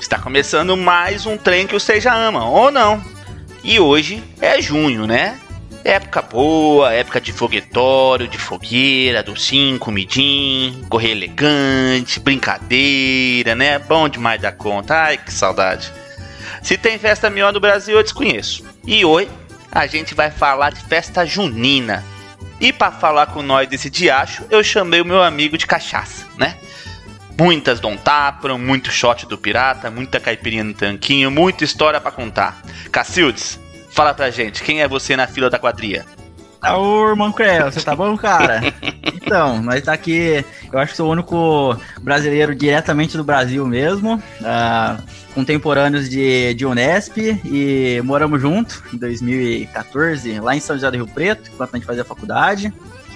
Está começando mais um trem que vocês já amam, ou não? E hoje é junho, né? Época boa, época de foguetório, de fogueira, docinho, comidinho, correr elegante, brincadeira, né? Bom demais da conta. Ai, que saudade. Se tem festa melhor no Brasil, eu desconheço. E hoje a gente vai falar de festa junina. E para falar com nós desse diacho, eu chamei o meu amigo de cachaça, né? Muitas Dom Tapram, muito shot do pirata, muita caipirinha no tanquinho, muita história para contar. Cacildes, fala pra gente, quem é você na fila da quadrilha? Ô, irmão Creu, você tá bom, cara? então, nós tá aqui, eu acho que sou o único brasileiro diretamente do Brasil mesmo, uh, contemporâneos de, de Unesp, e moramos junto em 2014, lá em São José do Rio Preto, enquanto a gente fazia faculdade.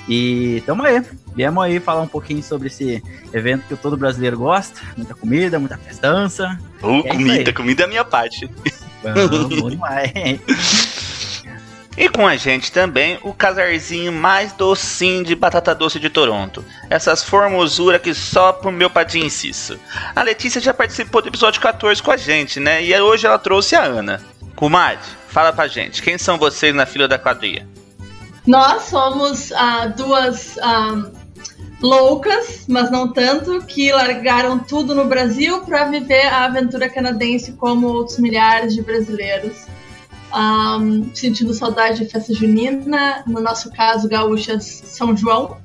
E tamo aí. Viemos aí falar um pouquinho sobre esse evento que todo brasileiro gosta. Muita comida, muita festança. Uh, é comida, comida é a minha parte. Bom, bom demais. E com a gente também o casarzinho mais docinho de batata doce de Toronto. Essas formosuras que só pro meu padinho inciso. A Letícia já participou do episódio 14 com a gente, né? E hoje ela trouxe a Ana. Kumad, fala pra gente, quem são vocês na fila da quadrilha? Nós somos ah, duas ah, loucas, mas não tanto, que largaram tudo no Brasil para viver a aventura canadense como outros milhares de brasileiros. Um, sentindo saudade de festa junina, no nosso caso, gaúchas São João.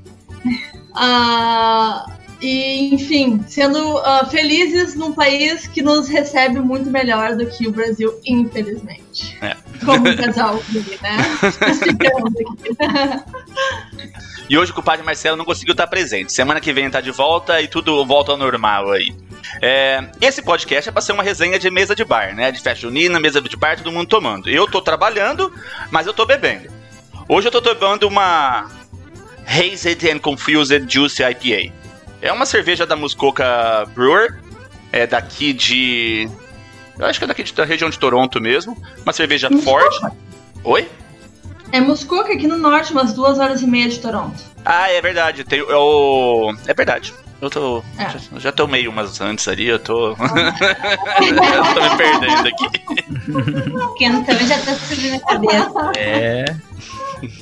Uh, e, enfim, sendo uh, felizes num país que nos recebe muito melhor do que o Brasil, infelizmente. É. Como um casal, né? E hoje o compadre Marcelo não conseguiu estar presente. Semana que vem tá de volta e tudo volta ao normal aí. É, esse podcast é pra ser uma resenha de mesa de bar, né? De festa junina, mesa de bar, todo mundo tomando. Eu tô trabalhando, mas eu tô bebendo. Hoje eu tô tomando uma Hazed and Confused Juicy IPA. É uma cerveja da Muskoka Brewer, é daqui de. Eu acho que é daqui de, da região de Toronto mesmo. Uma cerveja Muskoka. forte. Oi? É Muskoka aqui no norte, umas duas horas e meia de Toronto. Ah, é verdade. Tem, eu, é verdade. Eu tô. É. Já, já tomei umas antes ali, eu tô. eu tô me perdendo aqui. Quentão já tá subindo a cabeça. É.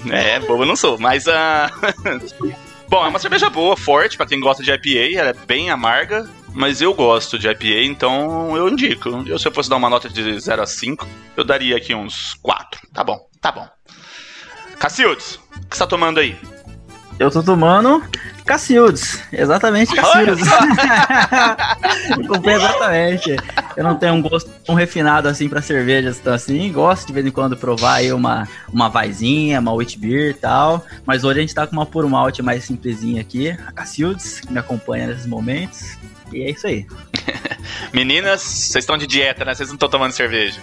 É, bobo eu não sou, mas a. Uh... Bom, é uma cerveja boa, forte, para quem gosta de IPA, ela é bem amarga, mas eu gosto de IPA, então eu indico. Eu, se eu fosse dar uma nota de 0 a 5, eu daria aqui uns 4. Tá bom, tá bom. Cacildes, o que você tá tomando aí? Eu tô tomando Cacildes, exatamente Cacildes. Comprei exatamente. Eu não tenho um gosto tão refinado assim para cervejas, então assim, gosto de vez em quando provar aí uma, uma vaizinha, uma wheat beer e tal, mas hoje a gente tá com uma puro malte mais simplesinha aqui, a Cacildes, que me acompanha nesses momentos, e é isso aí. Meninas, vocês estão de dieta, né? Vocês não estão tomando cerveja.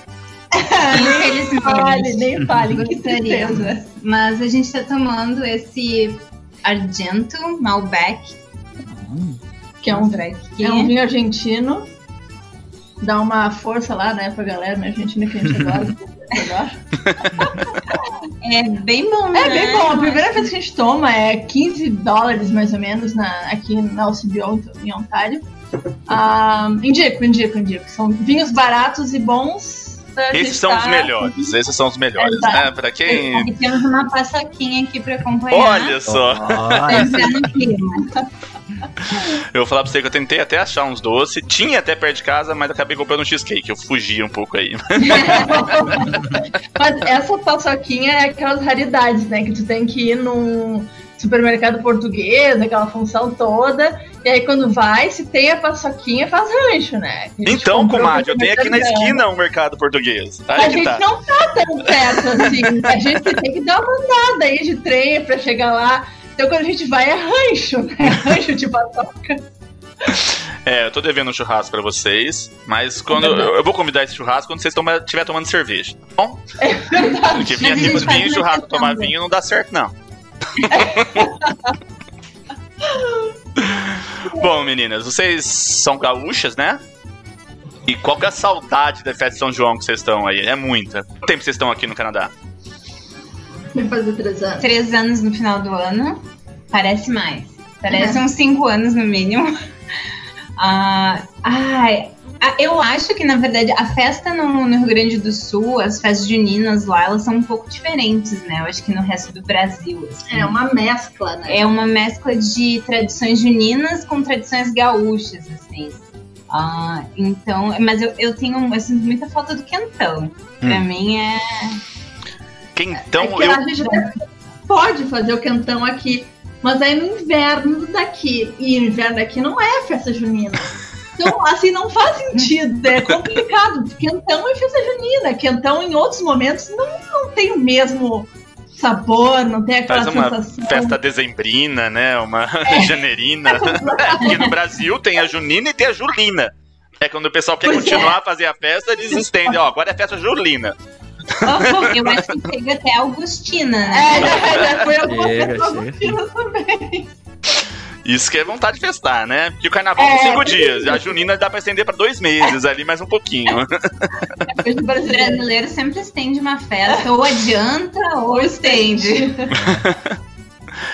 nem fale, nem fale, que certeza. Mas a gente tá tomando esse Argento Malbec. Que é um, que é um vinho argentino. Dá uma força lá, né, pra galera na Argentina que a gente adora. é bem bom, né? É bem bom. A primeira vez que a gente toma é 15 dólares, mais ou menos, na, aqui na OCBO, em Ontário. Ah, indico, indico, indico. São vinhos baratos e bons esses são os melhores, esses são os melhores, Exato. né? Pra quem. E temos uma paçoquinha aqui pra acompanhar. Olha só! Eu vou falar pra você que eu tentei até achar uns doces, tinha até perto de casa, mas acabei comprando um cheesecake, eu fugi um pouco aí. mas essa paçoquinha é aquelas raridades, né? Que tu tem que ir num supermercado português, aquela função toda, E aí quando vai, se tem a paçoquinha, faz rancho, né? A Então, comadre, eu tenho aqui na esquina um mercado português. A Aí que gente tá. não tá tão perto assim. A gente tem que dar uma andada aí de trem pra chegar lá. Então quando a gente vai é rancho, né? Rancho de paçoca. É, eu tô devendo um churrasco pra vocês, mas quando eu, eu vou convidar esse churrasco quando vocês estiverem tomando cerveja, tá bom? Porque a gente com faz vinho, uma churrasco, tomar vinho não dá certo, não. bom, meninas, vocês são gaúchas, né? E qual que é a saudade da festa de São João que vocês estão aí? É muita. Quanto tempo vocês estão aqui no Canadá? Vai fazer três anos. Três anos no final do ano. Parece mais. Parece uns cinco anos no mínimo. Ah, ai, eu acho que, na verdade, a festa no, no Rio Grande do Sul, as festas juninas lá, elas são um pouco diferentes, né? Eu acho que no resto do Brasil. assim. É uma mescla, né? É uma mescla de tradições juninas com tradições gaúchas, assim. Ah, então, mas eu, eu tenho eu sinto muita falta do quentão. Pra Hum. mim é. Quentão, é eu. a gente até pode fazer o quentão aqui, mas aí no inverno daqui. E o inverno daqui não é festa junina. Então, assim, não faz sentido. É complicado. Quentão é festa junina. Quentão, em outros momentos, não, não tem o mesmo sabor, não tem aquela Faz uma sensação. festa dezembrina, né? Uma janeirina. É, porque no Brasil tem a junina e tem a julina. É quando o pessoal quer Pois continuar a fazer a festa, eles estendem. Ó, agora é festa julina. Eu acho que chega até Augustina, né? É, já, já foi alguma Chega, chega, também. Isso que é vontade de festar, né? Porque o carnaval são É, cinco tem dias. A junina dá pra estender pra dois meses ali, mais um pouquinho. Coisa O brasileira. brasileiro sempre estende uma festa, ou adianta ou estende.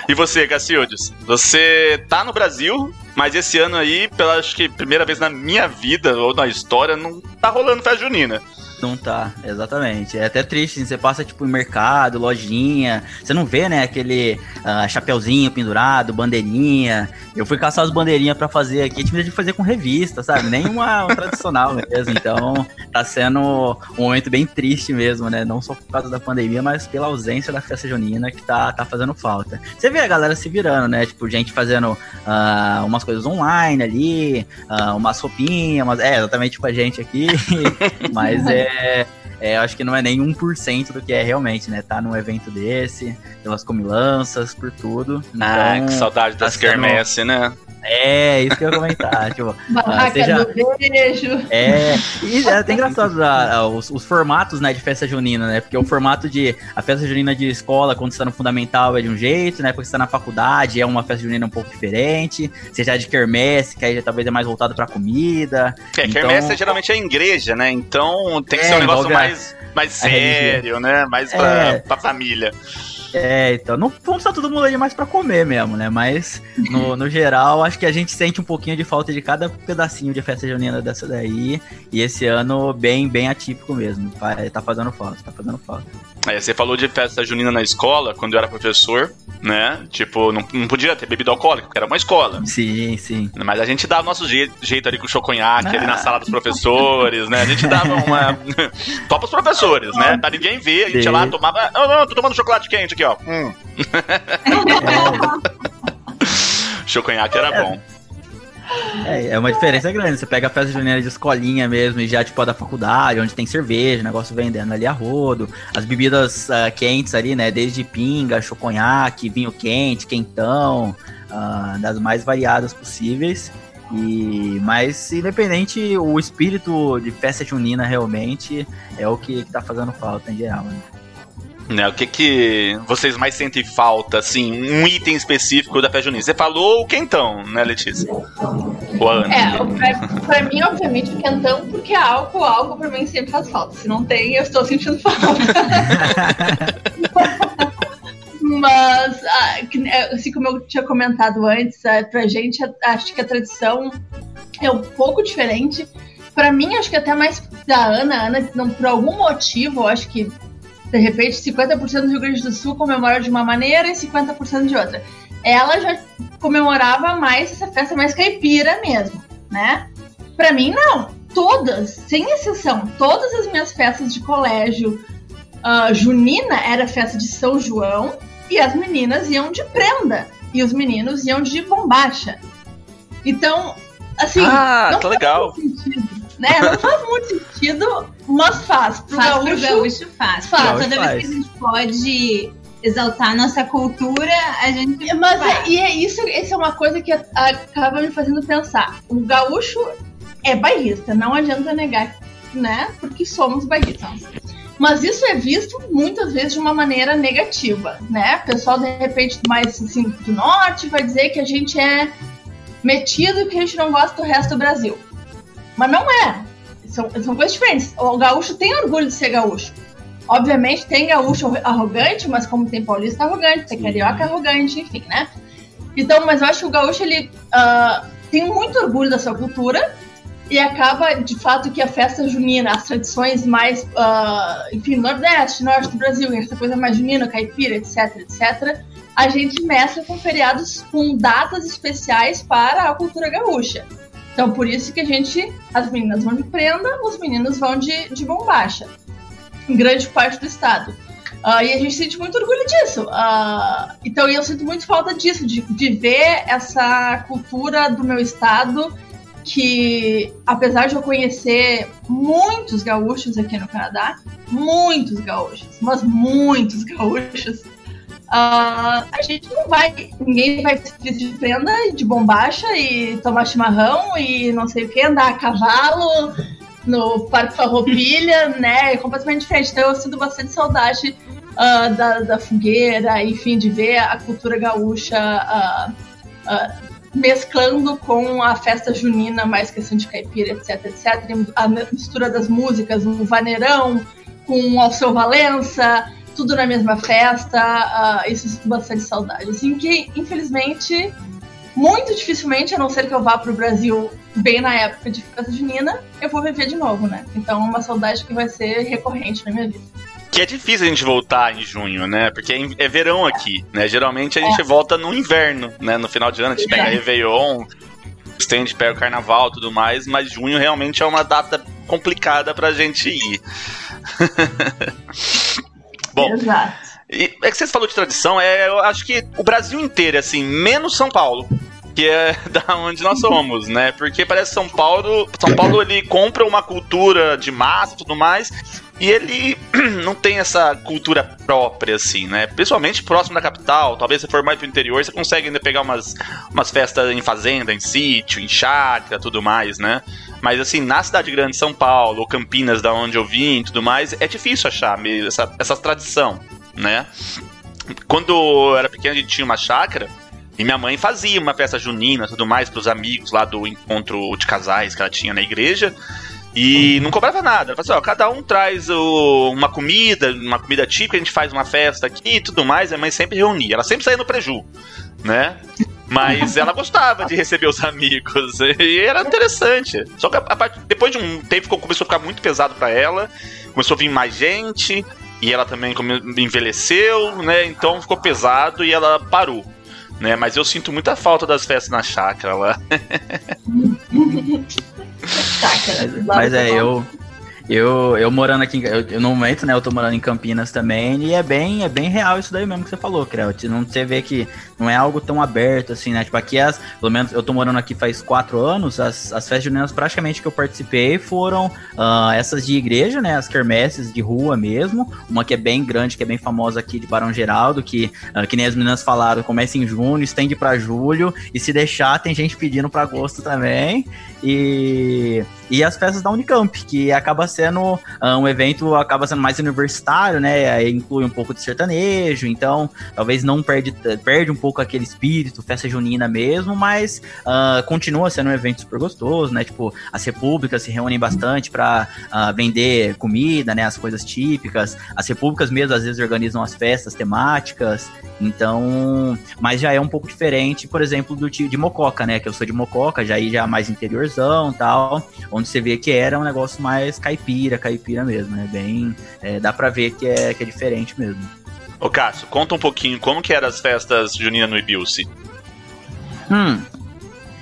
E você, Gacildes? Você tá no Brasil, mas esse ano aí, pela acho que primeira vez na minha vida ou na história, não tá rolando festa junina. Não tá, exatamente. É até triste, assim, você passa tipo em mercado, lojinha, você não vê, né, aquele ah, chapeuzinho pendurado, bandeirinha. Eu fui caçar as bandeirinhas pra fazer aqui, tive de fazer com revista, sabe? Nem uma, uma tradicional mesmo. Então, tá sendo um momento bem triste mesmo, né? Não só por causa da pandemia, mas pela ausência da festa junina que tá, tá fazendo falta. Você vê a galera se virando, né? Tipo, gente fazendo ah, umas coisas online ali, ah, umas roupinhas, umas... é, exatamente tipo a gente aqui. mas é. É, eu acho que não é nem 1% do que é realmente, né? Tá num evento desse, pelas comilanças, por tudo. Ah, Então, que saudade das tá sendo- quermesse, né? É, isso que eu ia comentar. tipo, Barraca seja- do beijo. é, e é até engraçado ah, ah, os, os formatos, né, de festa junina, né? Porque o formato de a festa junina de escola, quando você tá no fundamental, é de um jeito, né? Porque você tá na faculdade, é uma festa junina um pouco diferente. Você já é de quermesse, que aí já talvez é mais voltado pra comida. É, Então- quermesse geralmente é igreja, né? Então tem que É, ser um negócio mais, mais sério, né? Mais pra, É. pra família. É, então, não vamos estar todo mundo aí mais pra comer mesmo, né? Mas, no, no geral, acho que a gente sente um pouquinho de falta de cada pedacinho de festa junina dessa daí. E esse ano, bem, bem atípico mesmo. Tá fazendo falta, tá fazendo falta. É, você falou de festa junina na escola, quando eu era professor, né? Tipo, não, não podia ter bebida alcoólica, porque era uma escola. Sim, sim. Mas a gente dava o nosso je- jeito ali com o choconhaque ali Ah. na sala dos professores, né? A gente dava uma. Só pros professores, né? Pra ninguém ver, a gente ia lá, tomava. Não, não, tô tomando chocolate quente aqui, ó. Hum. choconhaque era bom. É, é uma diferença grande. Você pega a festa junina de escolinha mesmo, e já, tipo, a da faculdade, onde tem cerveja, negócio vendendo ali a rodo. As bebidas ah, quentes ali, né? Desde pinga, choconhaque, vinho quente, quentão, ah, das mais variadas possíveis. E, mas, independente, o espírito de festa junina realmente é o que, que tá fazendo falta em geral. Né? Né, o que que vocês mais sentem falta, assim, um item específico da festa? Você falou o quentão, né, Letícia? Ou a Ana? É, o- pra, pra mim, obviamente, o quentão, porque álcool, álcool pra mim sempre faz falta. Se não tem, eu estou sentindo falta. Mas, ah, é, assim como eu tinha comentado antes, ah, pra gente, a- acho que a tradição é um pouco diferente. Pra mim, acho que até mais da Ana. A Ana, não, por algum motivo, eu acho que, de repente, 50% do Rio Grande do Sul comemora de uma maneira e 50% de outra. Ela já comemorava mais essa festa mais caipira mesmo, né? Pra mim, não. Todas, sem exceção, todas as minhas festas de colégio ah, junina era festa de São João e as meninas iam de prenda e os meninos iam de bombacha. Então, assim, Ah, não faz legal. sentido, né? Não faz muito sentido, mas faz. Pro Faz gaúcho, pro gaúcho, faz. Gaúcho Toda vez faz. que a gente pode exaltar a nossa cultura, a gente Mas é, faz. e é isso, essa é uma coisa que acaba me fazendo pensar. O gaúcho é bairrista, não adianta negar, né? Porque somos bairristas. Mas isso é visto muitas vezes de uma maneira negativa, né? O pessoal, de repente, mais assim, do norte vai dizer que a gente é metido e que a gente não gosta do resto do Brasil. Mas não é. São, são coisas diferentes. O gaúcho tem orgulho de ser gaúcho. Obviamente tem gaúcho arrogante, mas como tem paulista arrogante, tem carioca arrogante, enfim, né? Então, mas eu acho que o gaúcho ele ah, tem muito orgulho da sua cultura e acaba, de fato, que a festa junina, as tradições mais, ah, enfim, nordeste, norte do Brasil, essa coisa mais junina, caipira, etc, etc, a gente mescla com feriados com datas especiais para a cultura gaúcha. Então, por isso que a gente, as meninas vão de prenda, os meninos vão de, de bombacha em grande parte do estado. Ah, e a gente sente muito orgulho disso. Ah, então eu sinto muito falta disso, de, de ver essa cultura do meu estado, que apesar de eu conhecer muitos gaúchos aqui no Canadá, muitos gaúchos, mas muitos gaúchos, ah, a gente não vai, ninguém vai se de prenda e de bombacha e tomar chimarrão e não sei o que, andar a cavalo no Parque Farroupilha, né? É completamente diferente. Então eu sinto bastante saudade ah, da, da fogueira, enfim, de ver a cultura gaúcha ah, mesclando com a festa junina, mais questão de caipira, etc, etc. A mistura das músicas, o vaneirão com o Alceu Valença, tudo na mesma festa. ah, isso eu sinto bastante saudade. Assim que, infelizmente, muito dificilmente, a não ser que eu vá pro Brasil bem na época de festa junina, eu vou viver de novo, né? Então é uma saudade que vai ser recorrente na minha vida. Que é difícil a gente voltar em junho, né? Porque é, é verão aqui, né? Geralmente a gente volta no inverno, né? No final de ano a gente pega Exato. Réveillon, estende, pega o carnaval e tudo mais, mas junho realmente é uma data complicada pra gente ir. Bom, Exato. E é que você falou de tradição, é, eu acho que o Brasil inteiro, assim, menos São Paulo. Que é da onde nós somos, né? Porque parece que São Paulo. São Paulo ele compra uma cultura de massa e tudo mais. E ele não tem essa cultura própria, assim, né? Principalmente próximo da capital. Talvez se for mais pro interior, você consegue ainda pegar umas, umas festas em fazenda, em sítio, em chácara, tudo mais, né? Mas assim, na cidade grande, São Paulo, ou Campinas, da onde eu vim e tudo mais, é difícil achar essa, essa tradição, né? Quando eu era pequeno, a gente tinha uma chácara. E minha mãe fazia uma festa junina tudo mais pros amigos lá do encontro de casais que ela tinha na igreja. E não cobrava nada. Ela falava assim, ó, cada um traz o- uma comida, uma comida típica, a gente faz uma festa aqui e tudo mais. A mãe sempre reunia. Ela sempre saía no preju, né? Mas ela gostava de receber os amigos. E era interessante. Só que a, a depois de um tempo começou a ficar muito pesado pra ela. Começou a vir mais gente. E ela também envelheceu, né? Então ficou pesado e ela parou. Né, mas eu sinto muita falta das festas na chácara lá. Mas é, eu, eu, eu morando aqui, eu, eu, no momento, né, eu tô morando em Campinas também, e é bem, é bem real isso daí mesmo que você falou, Creu. Não, você vê que não é algo tão aberto assim, né? Tipo, aqui as, pelo menos eu tô morando aqui faz quatro anos, as, as festas juninas praticamente que eu participei foram ah, essas de igreja, né? As quermesses de rua mesmo, uma que é bem grande, que é bem famosa aqui de Barão Geraldo, que, ah, que nem as meninas falaram, começa em junho, estende pra julho, e se deixar, tem gente pedindo pra agosto também. E, e as festas da Unicamp, que acaba sendo ah, um evento, acaba sendo mais universitário, né? Aí inclui um pouco de sertanejo, então talvez não perde, perde um pouco aquele espírito, festa junina mesmo, mas ah, continua sendo um evento super gostoso, né? Tipo, as repúblicas se reúnem bastante para vender comida, né? As coisas típicas. As repúblicas mesmo às vezes organizam as festas temáticas, então, mas já é um pouco diferente, por exemplo, do de, Mococa, né? Que eu sou de Mococa, já aí já mais interiorzão tal, onde você vê que era um negócio mais caipira, caipira mesmo, né? Bem, é, dá pra ver que é, que é diferente mesmo. Ô Cássio, conta um pouquinho como que eram as festas juninas no Ibilce. Hum.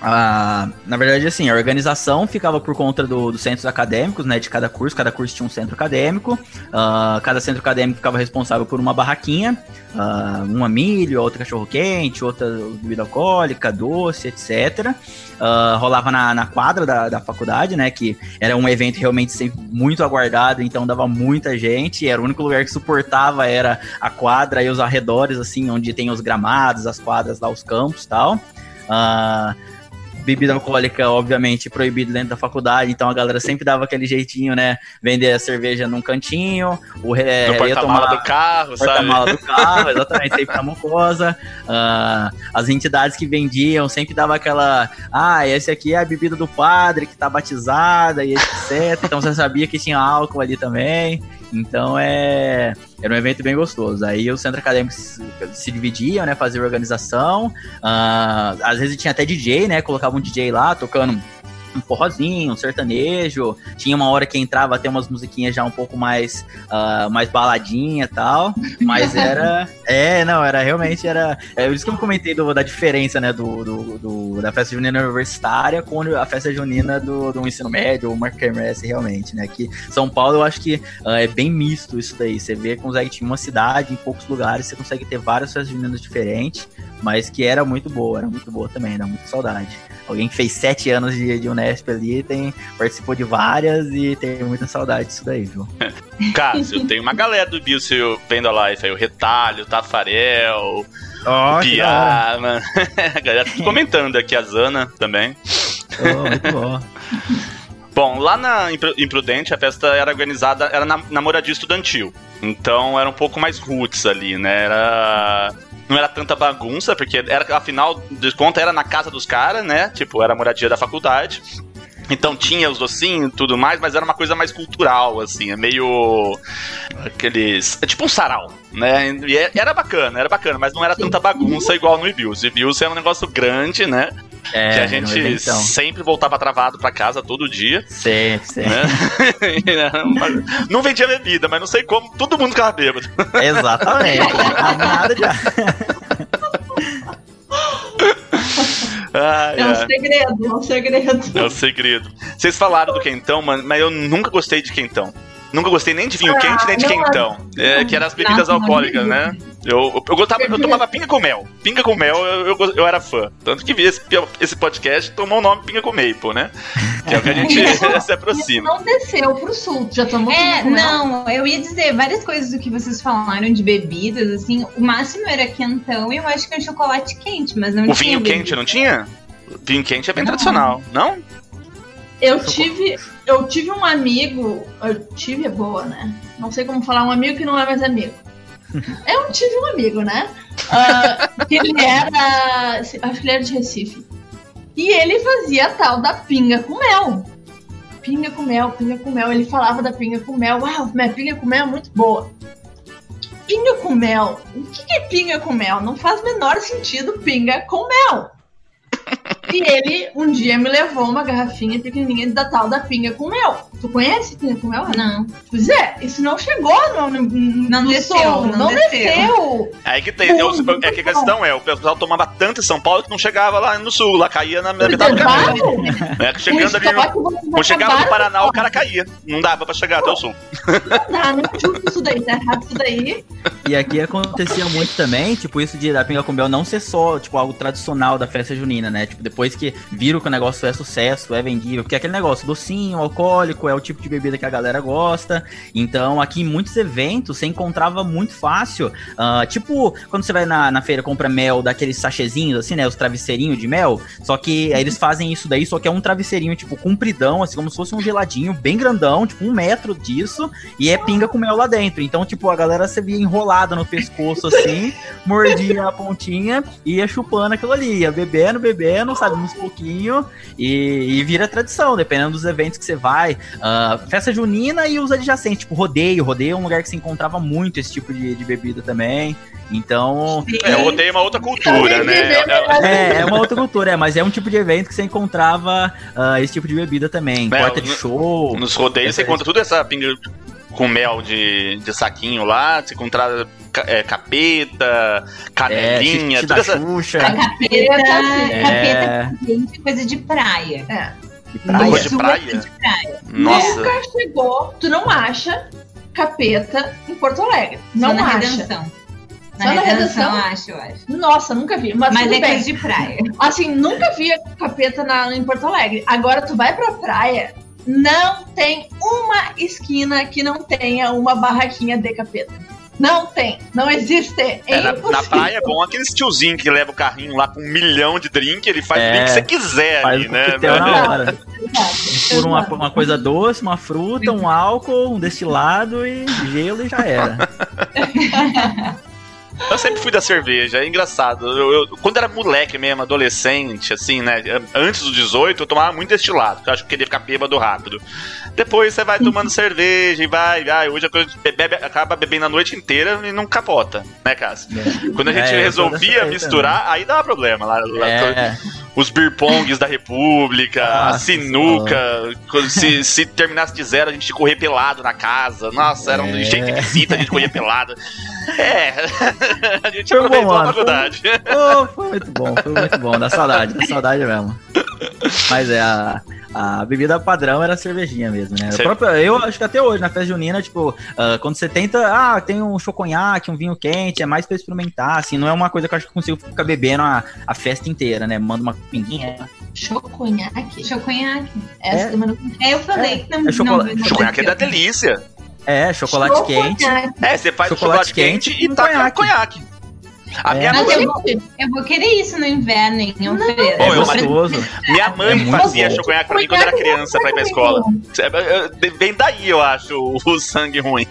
Ah, na verdade, assim, a organização ficava por conta do, dos centros acadêmicos, né, de cada curso. Cada curso tinha um centro acadêmico. Ah, cada centro acadêmico ficava responsável por uma barraquinha. Ah, uma milho, outra cachorro-quente, outra bebida alcoólica, doce, etc. Ah, rolava na, na quadra da, da faculdade, né, que era um evento realmente sempre muito aguardado, então dava muita gente. Era o único lugar que suportava era a quadra e os arredores, assim, onde tem os gramados, as quadras lá, os campos tal. Ah, bebida alcoólica, obviamente, proibido dentro da faculdade, então a galera sempre dava aquele jeitinho, né? Vender a cerveja num cantinho, o é, no ia porta-mala do carro, sabe? porta-mala do carro, exatamente, sempre na mucosa. Ah, as entidades que vendiam sempre dava aquela, ah, esse aqui é a bebida do padre que tá batizada e etc. Então você sabia que tinha álcool ali também. Então é era um evento bem gostoso. Aí o centro acadêmico se, se dividia, né? Fazia organização. Ah, às vezes tinha até DJ, né? Colocava um DJ lá tocando um forrozinho, um sertanejo. Tinha uma hora que entrava até umas musiquinhas já um pouco mais, ah, mais baladinha e tal. Mas era. É, não, era realmente era. É isso que eu comentei do- da diferença, né? Do, do- do- da festa junina universitária com a festa junina do, do ensino médio, ou uma quermesse realmente, né? Que São Paulo eu acho que ah, é bem misto isso daí. Você vê com em uma cidade, em poucos lugares, você consegue ter várias festas juninas diferentes, mas que era muito boa, era muito boa também, dá muita saudade. Alguém que fez sete anos de, de Unesp ali, tem, participou de várias e tem muita saudade disso daí, viu? Cássio, tem uma galera do Bilcio vendo a live aí, o Retalho, o Tafarel, o Piá, mano. a galera tá comentando aqui, a Zana também. Oh, muito bom. Bom, lá na Impru- Imprudente a festa era organizada, era na, na moradia estudantil. Então era um pouco mais roots ali, né? Era. Não era tanta bagunça, porque era, afinal de contas era na casa dos caras, né? Tipo, era a moradia da faculdade. Então tinha os docinhos e tudo mais, mas era uma coisa mais cultural, assim, é meio. aqueles. É tipo um sarau, né? E é- era bacana, era bacana, mas não era tanta bagunça igual no Ibius. O Ibius era um negócio grande, né? É, que a gente sempre voltava travado pra casa todo dia, Sempre, sempre. né? não vendia bebida, mas não sei como, todo mundo ficava bêbado. Exatamente. Nada de. É um segredo, é um segredo. É o segredo. Vocês falaram do quentão, mano, mas eu nunca gostei de quentão. Nunca gostei nem de vinho Ah, quente, nem de quentão. É, que eram as bebidas alcoólicas, né? Eu, eu, gostava, eu tomava pinga com mel. Pinga com mel, eu, eu, eu era fã. Tanto que esse, esse podcast tomou o nome Pinga com Maple, né? Que é o que a gente se aproxima. não desceu pro sul. Já tomou É, não, eu ia dizer várias coisas do que vocês falaram de bebidas, assim, o máximo era quentão e eu acho que um chocolate quente, mas não O tinha vinho bebida. quente não tinha? O vinho quente é bem Não. tradicional, não? Eu tive, eu tive um amigo. Eu tive é boa, né? Não sei como falar um amigo que não é mais amigo. Eu tive um amigo, né? Ah, que ele era. Acho que ele era de Recife. E ele fazia a tal da pinga com mel. Pinga com mel, pinga com mel. Ele falava da pinga com mel. Uau, minha pinga com mel é muito boa. Pinga com mel. O que que é pinga com mel? Não faz menor sentido pinga com mel. E ele um dia me levou uma garrafinha pequenininha da tal da pinga com mel. Tu conhece pinga com mel? Não. Pois é, isso não chegou no, no, Não no desceu, sul, não não desceu. desceu. Aí que tem. É, o- é que a questão é, o pessoal tomava tanto em São Paulo que não chegava lá no sul, lá caía na na metade do caminho. Né? Chegando ali no, Quando chegava no Paraná, o cara caía. Não dava pra chegar até o sul. Não dá, não é justo isso daí, tá errado isso daí. E aqui acontecia muito também, tipo, isso de da pinga com mel não ser só, tipo, algo tradicional da festa junina, né? Tipo, depois que viram que o negócio é sucesso, é vendível, porque é aquele negócio docinho, alcoólico, é o tipo de bebida que a galera gosta. Então, aqui em muitos eventos, você encontrava muito fácil, ah, tipo, quando você vai na, na feira compra mel daqueles sachezinhos, assim, né? Os travesseirinhos de mel, só que aí eles fazem isso daí, só que é um travesseirinho, tipo, compridão, assim, como se fosse um geladinho, bem grandão, tipo, um metro disso, e é pinga com mel lá dentro. Então, tipo, a galera se via enrolada no pescoço assim, mordia a pontinha e ia chupando aquilo ali, ia bebendo, bebendo, sabe, uns pouquinho e, e vira tradição, dependendo dos eventos que você vai. Ah, festa junina e os adjacentes, tipo rodeio. Rodeio é um lugar que se encontrava muito esse tipo de, de bebida também. Então, É, eu odeio uma outra cultura, né? É- é, é uma outra cultura, é, mas é um tipo de evento que você encontrava ah, esse tipo de bebida também. É, Porta de show. Nos rodeios você encontra tudo essa pinga com mel de, de saquinho lá, se encontrar é, capeta, canelinha, é, tudo da essa. Xuxa. A capeta, É. capeta gente, coisa de praia. que Coisa praia. de Sul é praia? coisa de praia. Nossa. Nunca chegou, tu não acha capeta em Porto Alegre. Só Não na acha. redenção. Na Só na redenção, Redenção? acho, eu acho. Nossa, nunca vi. Mas, Mas é bem. coisa de praia. Assim, nunca vi capeta na, em Porto Alegre. Agora tu vai pra praia, não tem uma esquina que não tenha uma barraquinha de capeta. Não tem, não existe. É, É, na, impossível. na praia é bom aqueles tiozinho que leva o carrinho lá com um milhão de drink, ele faz É. o drink que você quiser Faz ali, o né? coquetel na hora. Por uma, uma coisa doce, uma fruta, um álcool, um destilado e gelo e já era. Eu sempre fui da cerveja, é engraçado. Eu, eu- quando era moleque mesmo, adolescente, assim, né? Antes dos 18, eu tomava muito destilado, porque eu acho que queria ficar bêbado rápido. Depois você vai tomando cerveja e vai. Ah, hoje a coisa bebe, acaba bebendo a noite inteira e não capota, né, Cássio? Quando a gente É, resolvia misturar, aí dava problema. Lá, lá- É, Os beer pongs da República, a Nossa sinuca. quando se, se terminasse de zero, a gente correr pelado na casa. Nossa, era um É. jeito esquisito a gente correr pelado. É, a gente Foi bom, aproveitou a mano. faculdade. Oh, foi muito bom, foi muito bom. Dá saudade, dá saudade mesmo. Mas é, a, a bebida padrão era a cervejinha mesmo, né? Própria- eu acho que até hoje, na festa junina, tipo, ah, quando você tenta, ah, tem um choconhaque, um vinho quente, é mais pra experimentar, assim, não é uma coisa que eu acho que eu consigo ficar bebendo a, a festa inteira, né? Manda uma pinguinha. Choconhaque. Choconhaque. Essa É. É, eu falei que não. é chocolate- não, não Choconhaque é da delícia. É, chocolate quente. É, você faz Chocolate chocolate quente, quente e com taca conhaque. conhaque. A É. minha, Mas mãe, eu vou, eu vou querer isso no inverno, em Alfredo. É Ô, eu- gostoso. minha mãe É fazia choconhaque pra mim quando eu era criança pra ir pra escola. Vem daí, eu acho, o, sangue ruim.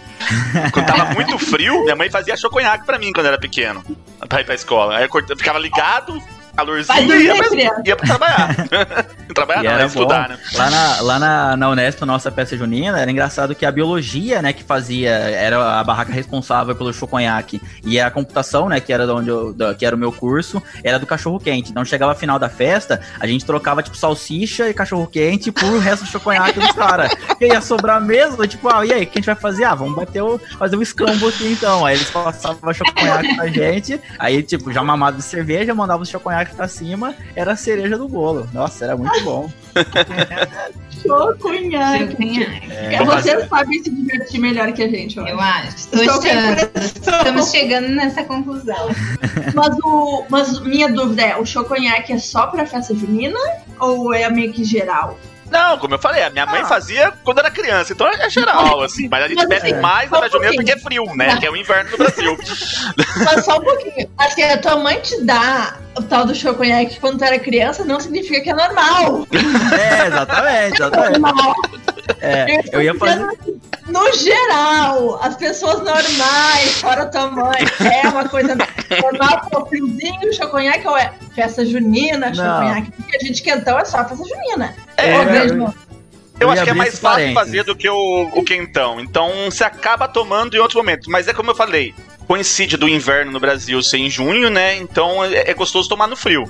Quando tava muito frio, minha mãe fazia choconhaque pra mim quando eu era pequeno. Pra ir pra escola. Aí eu corta- ficava ligado, calorzinho e ia pra, ia pra trabalhar. trabalhar E não, era era estudar, bom. né? Lá na, lá na, na Unesp, a nossa peça junina, era engraçado que a biologia, né, que fazia, era a barraca responsável pelo choconhaque. E a computação, né, que era, de onde eu, da- que era o meu curso, era do cachorro quente. Então chegava a final da festa, a gente trocava, tipo, salsicha e cachorro quente por resto do choconhaque dos caras. E ia sobrar mesmo, tipo, ah, e aí, o que a gente vai fazer? Ah, vamos bater o, fazer o escambo aqui então. Aí eles passavam choconhaque pra gente, aí, tipo, já mamado de cerveja, mandava o choconhaque pra cima, era a cereja do bolo. Nossa, era muito bom. Choconhaque. É, Vocês sabem se divertir melhor que a gente, eu Eu acho. Estou achando. Estamos chegando nessa conclusão. Mas, o, mas minha dúvida é, o choconhaque é só pra festa junina? Ou é meio que geral? Não, como eu falei, a minha mãe Ah. fazia quando era criança, então é geral, assim. Mas a gente bebe assim, mais na junina porque é frio, né? Que é o inverno no Brasil. Mas só um pouquinho. Assim, a tua mãe te dá o tal do choconhaque quando tu era criança, não significa que é normal. É, exatamente, exatamente. Normal. É, eu ia fazer. No geral, as pessoas normais, fora tua mãe, é uma coisa normal, pô, friozinho, choconhaque, ou é festa junina, Não. choconhaque, porque a gente quentão é só festa junina. É, Ou eu- mesmo- Eu acho que é mais fácil fazer do que o, o quentão. Então você acaba tomando em outros momentos. Mas é como eu falei, coincide do inverno no Brasil ser em junho, né? Então é, é gostoso tomar no frio.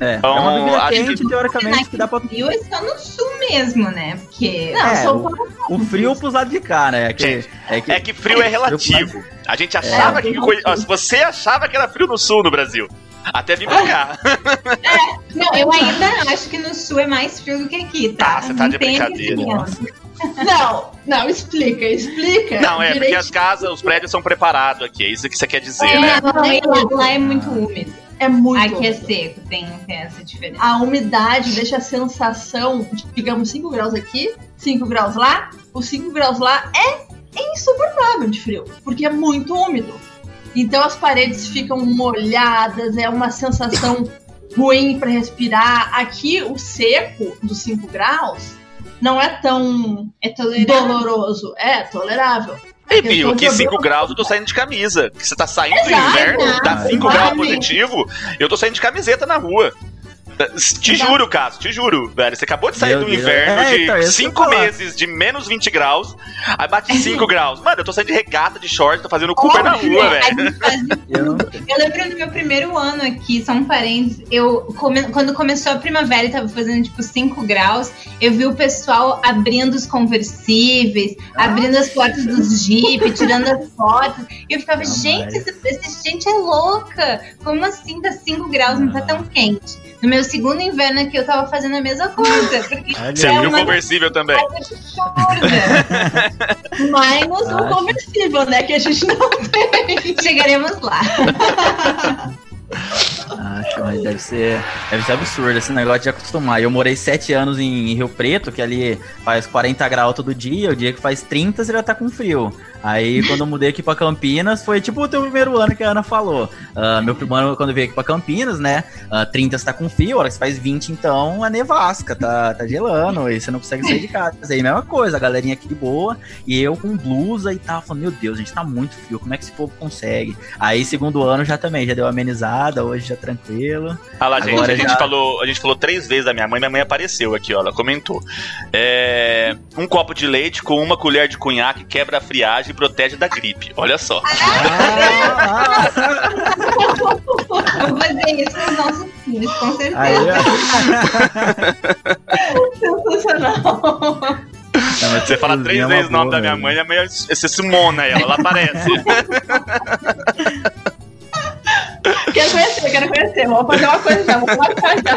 É, Então, é uma bebida acho quente, que- teoricamente, que dá pra. Rio é só no sul mesmo, né? Porque. Não, É, são O frio pros lados de cá, né? É que, Gente, é que, É que frio é relativo. A gente achava É, que. ó, Você achava que era frio no sul no Brasil. Até vir pra cá. Não, eu ainda acho que no sul é mais frio do que aqui, tá? Ah, você tá de brincadeira. diferença. Não, não, explica, explica. Não, é porque as casas, os prédios são preparados aqui. É isso que você quer dizer, É, né? não, e lá, lá é muito úmido. é muito. Aqui é seco, tem, tem essa diferença. A umidade deixa a sensação de, digamos, 5 graus aqui, 5 graus lá. Os 5 graus lá é insuportável de frio, porque é muito úmido. Então as paredes ficam molhadas, é uma sensação ruim para respirar. Aqui o seco dos 5 graus não é tão É tolerável. doloroso, é tolerável. E viu, aqui 5 jogando- graus eu tô saindo de camisa. Que você tá saindo do Exato, inverno, dá 5 graus positivo, eu tô saindo de camiseta na rua. Te juro, Cássio, te juro, velho. Você acabou de sair Meu do Deus. inverno É, de então, isso que eu 5 ia falar. meses de menos 20 graus, aí bate 5 graus. Mano, eu tô saindo de regata, de short, tô fazendo Cooper na rua, a velho. de Eu. Eu lembro do meu primeiro ano aqui, são parentes. Eu, come- quando começou a primavera e tava fazendo tipo 5 graus, eu vi o pessoal abrindo os conversíveis, abrindo as portas dos Jeep, tirando as fotos. E eu ficava, gente, esse, esse gente é louca. Como assim tá 5 graus, não tá tão quente? No meu segundo inverno aqui, eu tava fazendo a mesma coisa. Porque Olha Você é viu uma conversível também. Minus o Acho. conversível, né? Que a gente não tem. Chegaremos lá. Acho, mas deve ser, deve ser absurdo esse negócio de acostumar. Eu morei sete anos em Rio Preto, que ali faz 40 graus todo dia, o dia que faz 30 você já tá com frio. Aí quando eu mudei aqui pra Campinas, foi tipo o teu primeiro ano que a Ana falou. Ah, meu primeiro ano, quando eu veio aqui pra Campinas, né? ah, 30 você tá com frio, a hora que você faz 20, então é nevasca, tá, tá gelando, e você não consegue sair de casa. Aí mesma coisa, a galerinha aqui de boa, e eu com blusa e tal, falando, meu Deus, gente, tá muito frio, como é que esse povo consegue? Aí segundo ano já também, já deu amenizada, hoje já tranquilo. Ah lá, gente, Agora a gente, já- falou, a gente falou três vezes da minha mãe, minha mãe apareceu aqui, ó, ela comentou. É, um copo de leite com uma colher de cunhaque quebra a friagem protege da gripe. Olha só. Ah, Vou fazer isso com os nossos filhos, com certeza. Aí. Sensacional. Não, mas Você fala três é vezes o nome da minha velho. mãe, a mãe você simona ela, ela aparece. Quero conhecer, quero conhecer. Vamos fazer uma coisa. Vamos marcar já.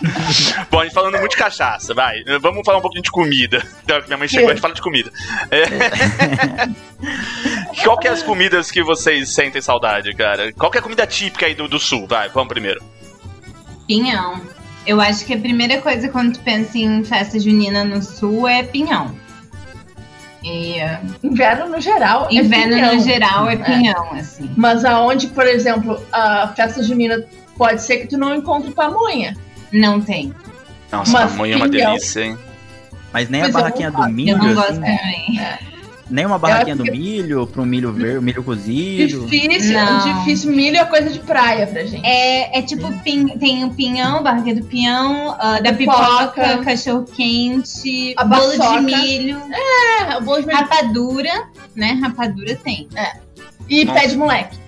Bom, a gente falando muito de cachaça, vai. Vamos falar um pouquinho de comida. Minha mãe chegou, a gente fala de comida. É. Qual que é as comidas que vocês sentem saudade, cara? Qual que é a comida típica aí do, do sul? Vai, vamos primeiro. Pinhão. Eu acho que a primeira coisa quando tu pensa em festa junina no sul é pinhão. E uh, Inverno no geral. é inverno pinhão. no geral é É. pinhão, assim. Mas aonde, por exemplo, a festa junina pode ser que tu não encontre pamonha. Não tem. Nossa, Mas pamonha é uma delícia, hein? Mas nem Mas a barraquinha do gosto, milho, Eu não gosto assim, também. nem uma barraquinha do milho, pro milho verde, milho cozido. Difícil, Não. difícil. Milho é coisa de praia pra gente. É, é tipo, pin- tem o pinhão, barraquinha do pinhão, ah, da Pipoca. pipoca, cachorro quente, A bolo de milho, É, bolo de milho rapadura, né? Rapadura tem, e Nossa. pé de moleque.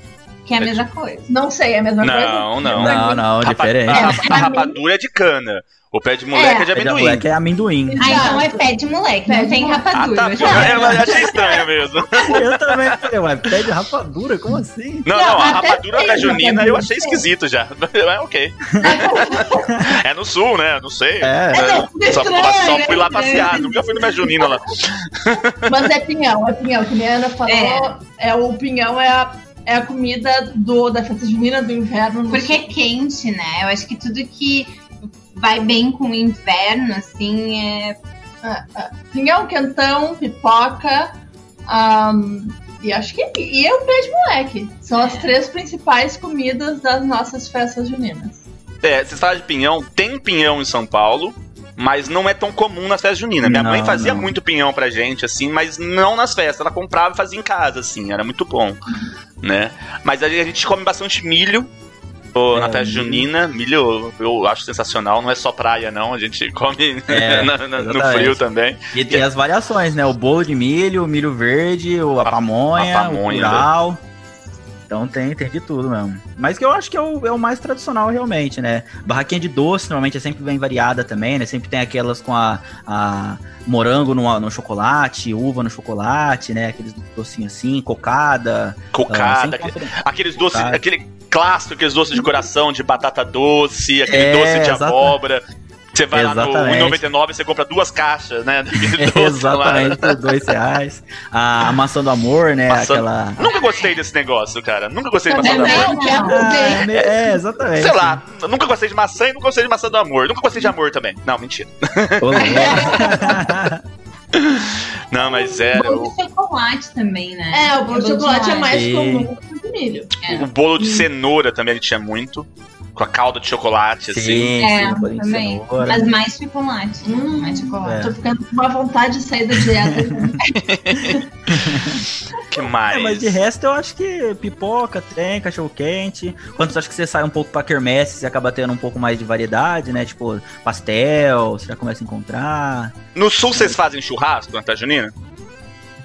Que é a mesma coisa. Não sei, é a mesma coisa? Não, não. Não, não, Rapa- diferente. A, rapa- a rapadura é de cana. O pé de moleque é, de Pé de amendoim. moleque é amendoim. Ah, então é pé de moleque, Pé não de tem moleque. Ah, rapadura. tá. já- Eu achei estranho mesmo. Eu também falei, ué, pé de rapadura, como assim? Não, Não, não, a rapadura da junina rapadura eu achei esquisito já. É ok. É no sul, né? Não sei. É, É, Só, estranho, só né? fui lá passear, nunca fui numa junina lá. Mas é pinhão, é pinhão. Que nem a Ana falou, é. o pinhão é a, é a comida do, da festa junina do inverno. no Porque é sul. quente, né? Eu acho que tudo que vai bem com o inverno, assim, é. Pinhão, quentão, pipoca. ahn, e acho que. E é o pé de moleque. São as três principais comidas das nossas festas juninas. É, vocês falam de pinhão, tem pinhão em São Paulo, mas não é tão comum nas festas juninas. Minha Não, mãe fazia não. muito pinhão pra gente, assim, mas não nas festas. Ela comprava e fazia em casa, assim, era muito bom, né? Mas a gente come bastante milho. ô, na É, festa milho. junina, milho eu acho sensacional, não é só praia não, a gente come É, na- na- no frio também. E tem as variações, né? O bolo de milho, o milho verde, o- a, A- pamonha, a pamonha, o curau. Então tem, tem de tudo mesmo. Mas que eu acho que é o, é o mais tradicional realmente, né? Barraquinha de doce normalmente é sempre bem variada também, né? Sempre tem aquelas com a, a morango no, no chocolate, uva no chocolate, né? Aqueles docinhos assim, cocada. Cocada, sempre aquele- aqueles doces, aquele clássico, aqueles doces de coração, de batata doce, aquele É, doce de exata- abóbora. Você vai lá no Exatamente. 1,99 e você compra duas caixas, né? Exatamente, por dois reais. A, a maçã do amor, né? Maçã- Aquela. Nunca gostei desse negócio, cara. Nunca gostei de maçã do amor. não, que é Ah, é, exatamente. Sei lá, nunca gostei de maçã e nunca gostei de maçã do amor. Nunca gostei de amor também. Não, mentira. Não, mas é. Bolo O, de chocolate também, né? É, o bolo de chocolate é mais Sim. comum que o de milho. É. o bolo de cenoura também a gente tinha muito. Com a calda de chocolate, assim. Sim, É, sim, também. cenoura. Mas mais chocolate. Hum, mais chocolate. é. Tô ficando com uma vontade de sair da dieta. que mais? É, mas de resto eu acho que pipoca, tem, cachorro quente. Quando você acha que você sai um pouco pra quermesse, você acaba tendo um pouco mais de variedade, né? Tipo, pastel, você já começa a encontrar. No sul vocês fazem churrasco na junina?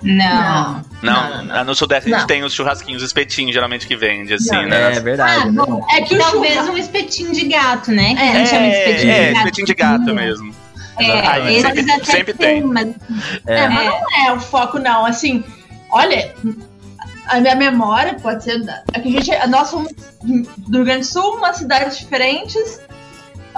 Não. Não, Não, não, não. Ah, no sudeste a gente Não. tem os churrasquinhos, os espetinhos, geralmente que vende, assim, Não, né? É verdade. Ah, né? bom, é que Talvez um espetinho de gato, né? Que É, a gente chama de É, espetinho é, de gato. espetinho de gato mesmo. É, Aí, esses sempre- até sempre tem, tem. mas É. É, mas não é o foco, não. Assim, olha, a minha memória pode ser. É que a gente. Nós somos do Rio Grande do Sul, umas cidades diferentes.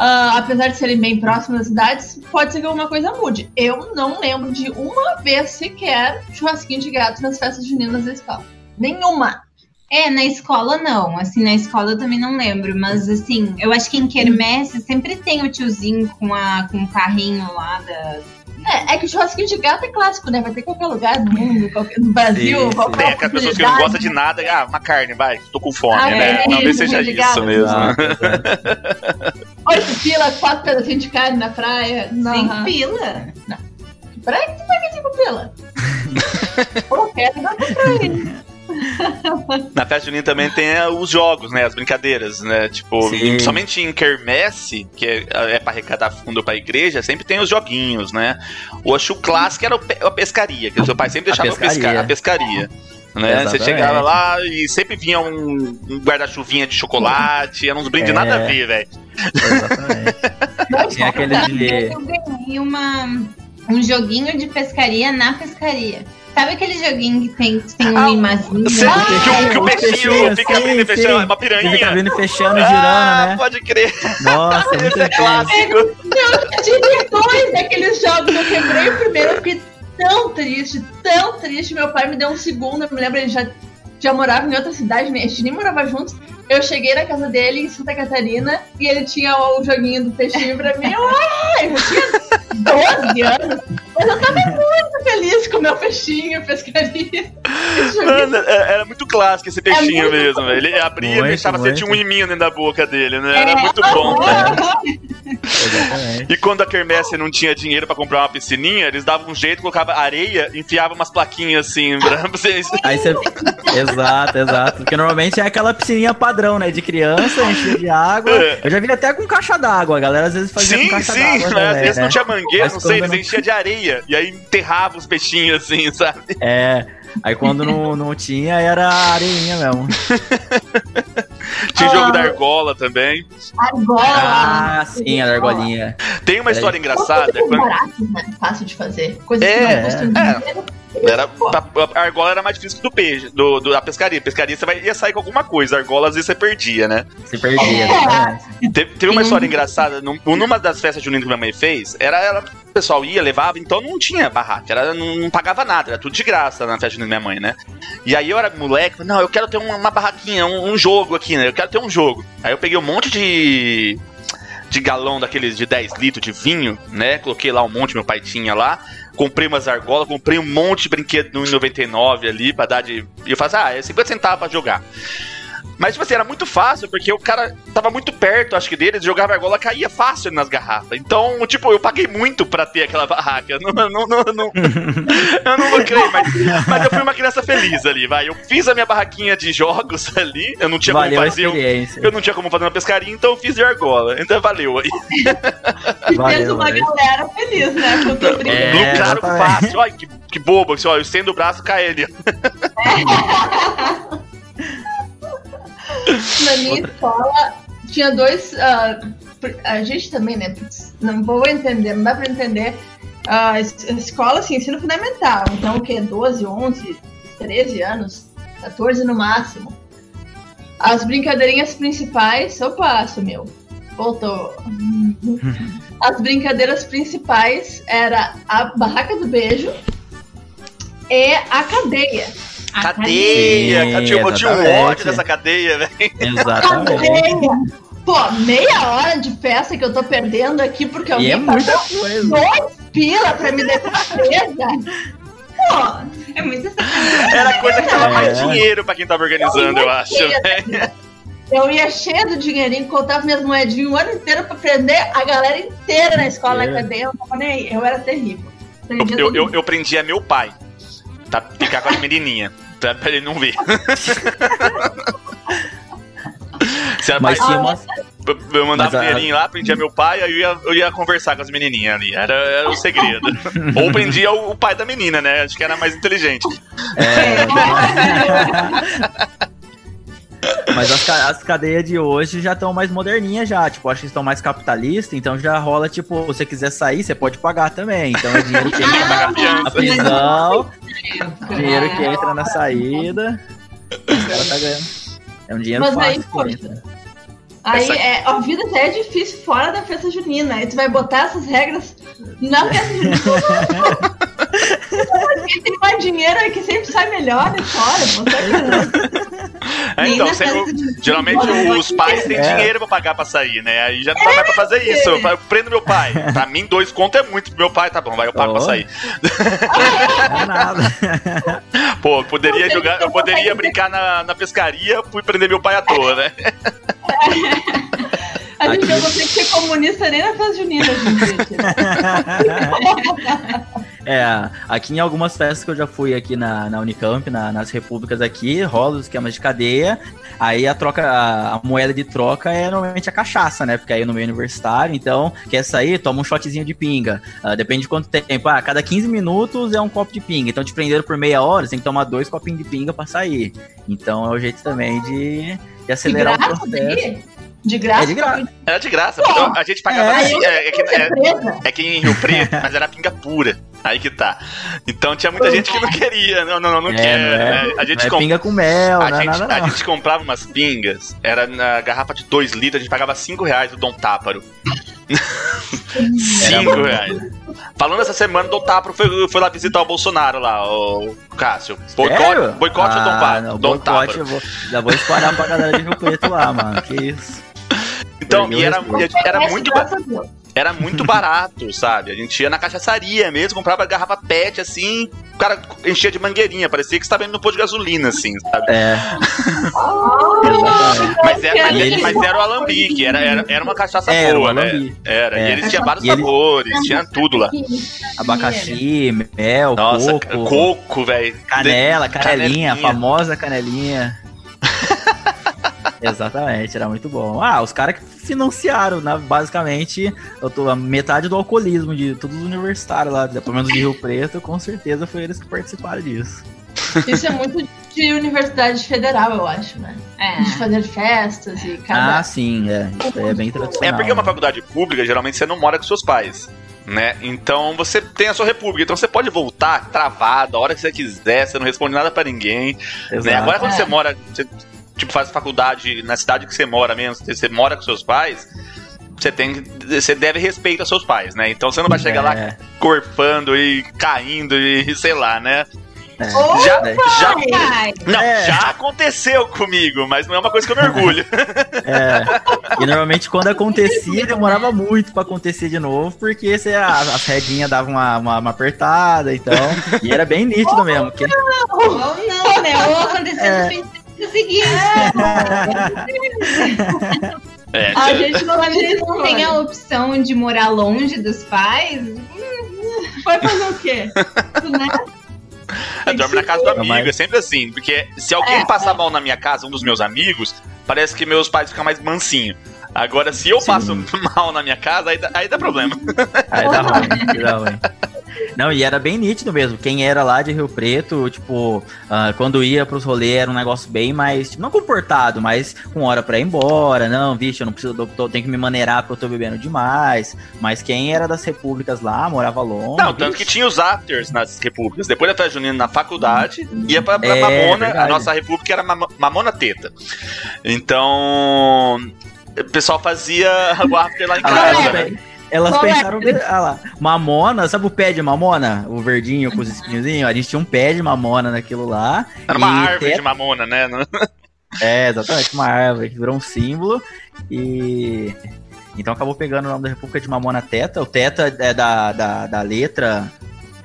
Ah, apesar de serem bem próximas das cidades, pode ser que alguma coisa mude. Eu não lembro de uma vez sequer churrasquinho de gato nas festas juninas da escola. Nenhuma. É, na escola não. Assim, na escola eu também não lembro. Mas assim, eu acho que em quermesse sempre tem o tiozinho com, a, com o carrinho lá da. É, é que o churrasquinho de gato é clássico, né? Vai ter em qualquer lugar do mundo, qualquer, no Brasil, sim. qualquer Tem aquelas pessoas que não gostam de nada, ah, uma carne, vai, tô com fome, Ah, né? é, Talvez seja é, isso ligado. mesmo. Exato. Oito pila, quatro pedacinhos de carne na praia. Não, Sem pila. Praia que tu vai ver cinco pila. Dar pra praia. Na festa junina também tem é, os jogos, né? As brincadeiras, né? Tipo, Sim. somente em quermesse, que é, é pra arrecadar fundo pra igreja, sempre tem os joguinhos, né? O acho clássico era a pescaria, que o seu pai sempre A deixava pesca- pescaria. a pescaria. Né? Você chegava lá e sempre vinha um, um guarda-chuvinha de chocolate, eram uns brindes É. nada a ver, velho. Exatamente. Tinha aquele de. Eu ganhei uma, um joguinho de pescaria na pescaria. Sabe aquele joguinho que tem, que tem um Ah? Você- Ah, que, o, que o peixinho peixinhos, fica abrindo e fechando, uma Que fica piranha. abrindo e fechando, girando, ah, né? pode crer. Nossa, muito Esse é antigo. clássico. Eu tive dois daqueles jogos. Eu quebrei o primeiro, eu fiquei tão triste, tão triste. Meu pai me deu um segundo. Eu me lembro, ele já, já morava em outra cidade, né? a gente nem morava juntos. Eu cheguei na casa dele em Santa Catarina e ele tinha o joguinho do peixinho pra mim. Eu, ah, eu tinha 12 anos, mas eu tava muito feliz com o meu peixinho, pescaria. Mano, era era muito clássico esse peixinho muito mesmo, velho. Ele abria e Muito, deixava você tinha um iminho dentro da boca dele, né? Era É, muito bom. Exatamente. E quando a quermesse não tinha dinheiro pra comprar uma piscininha, eles davam um jeito, colocavam areia, enfiavam umas plaquinhas assim pra vocês. Aí você. Exato, exato. Porque normalmente é aquela piscininha padrão, né? De criança, enchia de água. É. Eu já vi até com caixa d'água. A galera às vezes fazia com Sim, caixa sim, d'água. né? Às vezes né? não tinha mangueira, não sei, eles não- enchiam de areia. E aí enterravam os peixinhos assim, sabe? É. Aí quando não, não tinha, era areinha mesmo. Tinha Ah. jogo da argola também. Argola. Ah, sim, a argolinha. Tem uma história engraçada. Coisas Quando... baratas, né? Fácil de fazer. Coisas que É, não custam é. dinheiro. Era, a argola era mais difícil que do peixe, do, do- da pescaria. Pescaria você vai, ia sair com alguma coisa, a argola às vezes você perdia, né? Se perdia. exatamente. Teve, teve uma história engraçada, num- numa das festas juninas que minha mãe fez, era ela, o pessoal ia, levava, então não tinha barraca, era, não, não pagava nada, era tudo de graça na festa junina da minha mãe, né? E aí eu era moleque, falei, não, eu quero ter uma, uma barraquinha, um, um jogo aqui, né? Eu quero ter um jogo. Aí eu peguei um monte de de galão daqueles de 10 litros de vinho, né? Coloquei lá um monte, meu pai tinha lá. Comprei umas argolas, comprei um monte de brinquedo no 99 ali pra dar de. E eu falei, ah, é 50 centavos pra jogar. Mas, tipo assim, era muito fácil, porque o cara tava muito perto, acho que deles, jogava argola, caía fácil nas garrafas. Então, tipo, eu paguei muito pra ter aquela barraca. Não, não, não, não- eu não lucrei, mas, mas eu fui uma criança feliz ali, vai. Eu fiz a minha barraquinha de jogos ali, eu não tinha Valeu como a fazer. experiência. Eu não tinha como fazer uma pescaria, então eu fiz de argola. Então valeu aí. E fez uma valeu. galera feliz, né? Brinquedo. É, Lucraram exatamente. fácil. Olha que, que bobo. Assim, ó, eu estendo o braço, cai ele. Na minha escola tinha dois. por- a gente também, né? Não vou entender, não dá pra entender. A escola, assim, ensino fundamental. Então, o quê? 12, 11, 13 anos? 14 no máximo. As brincadeirinhas principais. Opa, sumiu. Voltou. As brincadeiras principais era a barraca do beijo e a cadeia. A Cadeia. Sim, Eu tinha, eu um ódio dessa cadeia, velho. Exatamente. Cadeia! Pô, meia hora de festa que eu tô perdendo aqui porque E alguém é muita coisa. dois pila pra me deixar presa. Pô, É muito sacanagem. Era coisa que dava mais É. dinheiro pra quem tava organizando, eu acho. velho. Eu ia cheia do dinheirinho, contava minhas moedinhas o ano inteiro pra prender a galera inteira na escola É. na cadeia. Eu tava nem aí. Eu era terrível. Eu, eu, mundo. eu prendia meu pai. Tá? Ficar com as menininhas. Pra, pra ele não ver. Mas tinha umas. eu- eu mandava Mas a- dinheirinho lá, prendia meu pai, aí eu ia, eu ia conversar com as menininhas ali. Era, era o segredo. Ou prendia o, o pai da menina, né? Acho que era mais inteligente. É, Mas as, as cadeias de hoje já estão mais moderninhas já, tipo, acho que estão mais capitalistas, então já rola, tipo, se você quiser sair, você pode pagar também. Então é dinheiro que entra Pagar na, prisão, dinheiro que entra na saída. Cara tá ganhando. É um dinheiro Mas aí, fácil que poxa. entra. Aí Essa- é, a vida já é difícil fora da festa junina. Aí tu vai botar essas regras na festa junina. Quem tem mais dinheiro é que sempre sai melhor de fora. pô, sacanagem. É, então, sempre- de- geralmente os pais têm É. dinheiro pra pagar pra sair, né? Aí já não dá mais pra fazer isso. Eu eu prendo meu pai. Pra mim, dois contos é muito. Pro meu pai, tá bom, vai, eu pago pra Oh. sair. Não é nada. Pô, eu poderia jogar, eu poderia brincar na, na pescaria, fui prender meu pai à toa, né? A gente Aqui- não consegue ser comunista nem na festa junina, gente. É, aqui em algumas festas que eu já fui aqui na, na Unicamp, na- nas repúblicas aqui, rola os esquemas de cadeia. Aí a troca, a, a moeda de troca é normalmente a cachaça, né? Porque aí no meio universitário, então, quer sair, toma um shotzinho de pinga. Ah, depende de quanto tempo. Ah, cada 15 minutos é um copo de pinga. Então, te prenderam por meia hora, você tem que tomar dois copinhos de pinga pra sair. Então é o jeito também de, de acelerar o processo. daí? De graça? É de graça. Era de graça. porque A gente pagava. É. assim, É, é que, é, é que em Rio Preto, mas era pinga pura. Aí que tá. Então tinha muita gente que não queria. Não, não, não, não É, quero. não é- né? A gente Não é comp- pinga com mel, A não é gente, nada a não. gente comprava umas pingas, era na garrafa de 2 litros, a gente pagava 5 reais o Dom Táparo. 5 bom. reais. Falando essa semana, o Dom Táparo foi, foi lá visitar o Bolsonaro lá, o Cássio. Boicote, boicote o Dom, Ah, não, Dom boicote, Táparo. eu vou, já vou espalhar pra galera de Rio Preto lá, mano. Que isso. Então, e era, respeito. era, muito, ba- graças a Deus. era muito barato, sabe? A gente ia na cachaçaria mesmo, comprava garrafa pet, assim, o cara enchia de mangueirinha, parecia que estava indo no posto de gasolina, assim, sabe? É. Mas era, mas, E ele- mas era o alambique, era, era, era uma cachaça Era boa, né? Era, e É. eles tinham vários E ele- sabores, tinha tudo lá. Abacaxi, mel, Nossa, coco, coco, velho. canela, canelinha, canelinha. famosa canelinha. Exatamente, era muito bom. Ah, os caras que financiaram, né, basicamente, eu tô, a metade do alcoolismo de todos os universitários lá, pelo menos de Rio Preto, com certeza foi eles que participaram disso. Isso é muito de universidade federal, eu acho, né? É. De fazer festas e cada. Ah, sim, é. Isso aí é bem tradicional. É porque uma faculdade pública, geralmente você não mora com seus pais. Né? Então você tem a sua república, então você pode voltar travado a hora que você quiser, você não responde nada pra ninguém. Né? Agora quando É. você mora, você tipo faz faculdade na cidade que você mora mesmo, você você mora com seus pais, você tem que- você deve respeito aos seus pais, né? Então você não vai chegar lá É, corpando e caindo e sei lá, né? é. Ô, Já, já, não, É. já aconteceu comigo, mas não é uma coisa que eu me orgulho. É. E normalmente quando acontecia, demorava muito pra acontecer de novo, porque você, a, as redinhas davam uma, uma, uma apertada, então. E era bem nítido mesmo. Que, ou não, né? Ou acontecer É. no fim do seguinte. É, A gente não Quando eles não têm a opção de morar longe dos pais, Vai fazer o quê? né? Eu dorme na casa do amigo, é sempre assim. Porque se alguém É, passar mal na minha casa, um dos meus amigos, parece que meus pais ficam mais mansinho. Agora, se eu Sim. passo mal na minha casa, aí dá, aí dá problema. aí dá ruim, aí dá ruim. Não, e era bem nítido mesmo. Quem era lá de Rio Preto, tipo, ah, quando ia pros rolês era um negócio bem mais, tipo, não comportado, mas com hora pra ir embora. Não, vixe, eu não preciso, eu tô- tenho que me maneirar porque eu tô bebendo demais. Mas quem era das repúblicas lá, morava longe. Não, tanto que tinha os afters nas repúblicas. Depois da festa junina na faculdade, ia pra, pra É, Mamona. A verdade. nossa república era Mamona Teta. Então. O pessoal fazia o after lá em Ah, casa. Elas, Qual é? pensaram. Ah lá, mamona, sabe o pé de mamona? O verdinho com os espinhozinhos? A gente tinha um pé de mamona naquilo lá. Era uma árvore teta- de mamona, né? É, exatamente, uma árvore que virou um símbolo. E. Então acabou pegando o nome da República de Mamona Teta. O Teta é da, da, da letra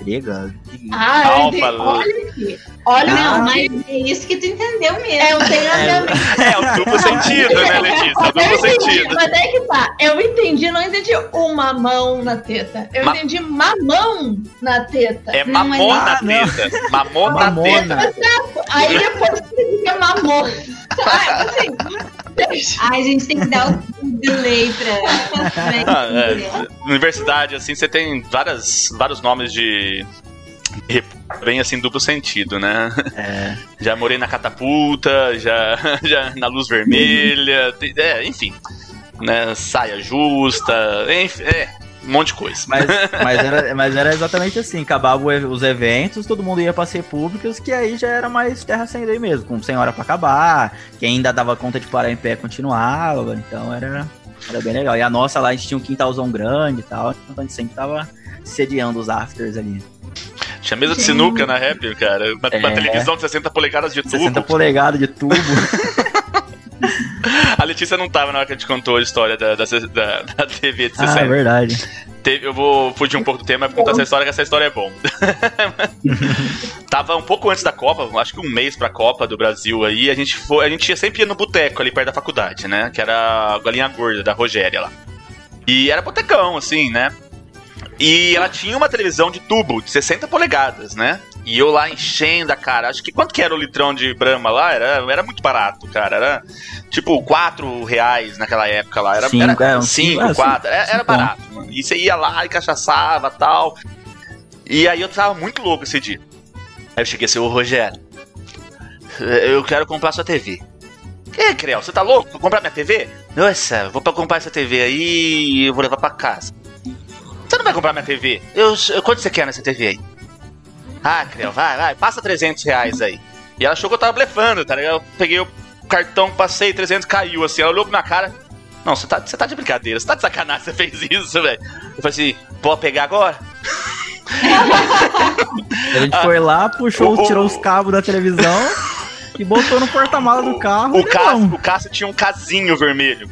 grega. Ah, Alfa, olha aqui. Olha, Não, não, mas é isso que tu entendeu mesmo. É, eu tenho a minha mente. É, o duplo sentido, né, Letícia? O Eu duplo entendi, sentido. mas é que tá. Eu entendi, não entendi uma mão na teta. Eu Ma- entendi mamão na teta. É mamona Ah, não. teta. Mamona teta. Mamona. Aí depois eu entendi que é mamão. Ah, assim, Ai, a gente tem que dar o delay pra. pra Ah, é, universidade, assim, você tem várias, vários nomes de. Bem assim, duplo sentido, né? É. Já morei na catapulta, já, já na luz vermelha, é, enfim. Né, saia justa, enfim, é, um monte de coisa. Mas, mas, era, mas era exatamente assim, acabavam o- os eventos, todo mundo ia pra ser públicos, que aí já era mais terra sem lei mesmo, com 100 horas pra acabar, quem ainda dava conta de parar em pé continuava, então era, era bem legal. E a nossa lá, a gente tinha um quintalzão grande e tal, então a gente sempre tava sediando os afters ali. Tinha mesa de sinuca na rap, cara. Uma, uma É. televisão de 60 polegadas de 60 tubo. polegadas de tubo. A Letícia não tava na hora que a gente contou a história da, da, da- da TV de ah, 60. é verdade. Teve- eu vou fugir um pouco do tema e contar essa história, que essa história é bom. Tava um pouco antes da Copa, acho que um mês pra Copa do Brasil aí, a gente foi, a gente ia sempre ia no boteco ali perto da faculdade, né? Que era a Galinha Gorda, da Rogéria lá. E era botecão, assim, né? E ela tinha uma televisão de tubo, de 60 polegadas, né? E eu lá enchendo a cara. Acho que quanto que era o litrão de Brahma lá? Era, era muito barato, cara. Era tipo 4 reais naquela época lá. Era Cinco, era é, uns 5, cinco, é, 4. Era, era cinco barato, mano. E você ia lá e cachaçava tal. E aí eu tava muito louco esse dia. Aí eu cheguei assim, ô Rogério, eu quero comprar sua TV. E Creu, você tá louco? Vou comprar minha TV? Nossa, eu vou pra comprar essa TV aí e eu vou levar pra casa. Você não vai comprar minha TV? Eu, eu- quanto você quer nessa TV aí? Ah, Creu, vai, vai, passa 300 reais aí. E ela achou que eu tava blefando, tá ligado? Eu peguei o cartão, passei 300, caiu assim. Ela olhou pra minha cara. Não, você tá, você tá de brincadeira, você tá de sacanagem, você fez isso, velho. Eu falei assim, pode pegar agora? A gente foi lá, puxou, o- tirou os cabos da televisão e botou no porta-mala do carro. O Cássio, levamos. o Cássio tinha um casinho vermelho.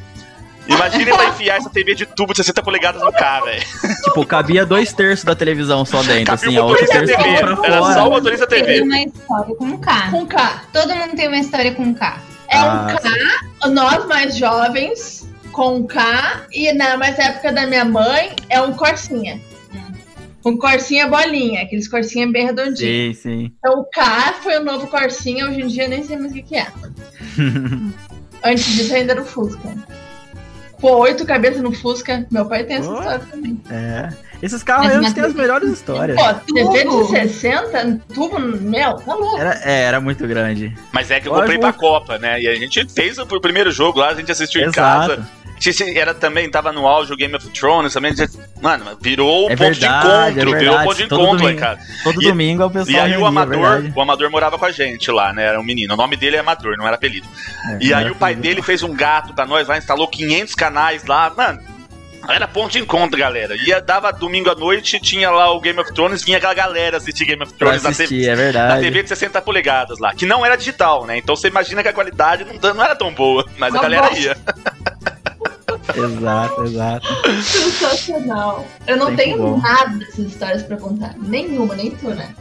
Imagina pra enfiar essa TV de tubo de 60 polegadas no carro, velho. Tipo, cabia dois terços da televisão só dentro, Cabia assim, o a outra motorista terço TV. Era fora. só o motorista TV. uma história com K. com K. Todo mundo tem uma história com K. É Ah, um K, nós mais jovens, com K, e na mais época da minha mãe, é um Corsinha. Um Corsinha bolinha, aqueles Corsinha bem redondinhos. Sim, sim. Então o K foi o novo Corsinha, hoje em dia eu nem sei mais o que, que é. Antes disso ainda era o Fusca. Pô, oito cabeças no Fusca, meu pai tem essa Pô. história também. É. Esses carros uma têm as melhores histórias. Pô, TV de Tubo. 60, tubo, meu, tá louco. Era, é, era muito grande. Mas é que eu Lógico. comprei pra Copa, né? E a gente fez o primeiro jogo lá, a gente assistiu em Exato. casa. A Era também, tava no auge o Game of Thrones também. a Mano, virou o É ponto verdade, de é encontro. virou o ponto de Todo encontro domingo. casa. Todo E- domingo o pessoal E aí o reunia, é Amador, verdade. o Amador morava com a gente lá, né? Era um menino. O nome dele é Amador, não era apelido. É, E aí o pai dele fez um gato pra nós lá, instalou 500 canais lá. Mano, era ponto de encontro, galera. Ia, dava domingo à noite, tinha lá o Game of Thrones, vinha aquela galera assistir Game of Thrones na assistir, TV, é na verdade. TV de 60 polegadas lá, que não era digital, né? Então você imagina que a qualidade não, não era tão boa, mas a Uma galera bosta. ia. Exato, exato. Sensacional. Eu não Tempo tenho bom. nada dessas histórias pra contar. Nenhuma, nem tu, né?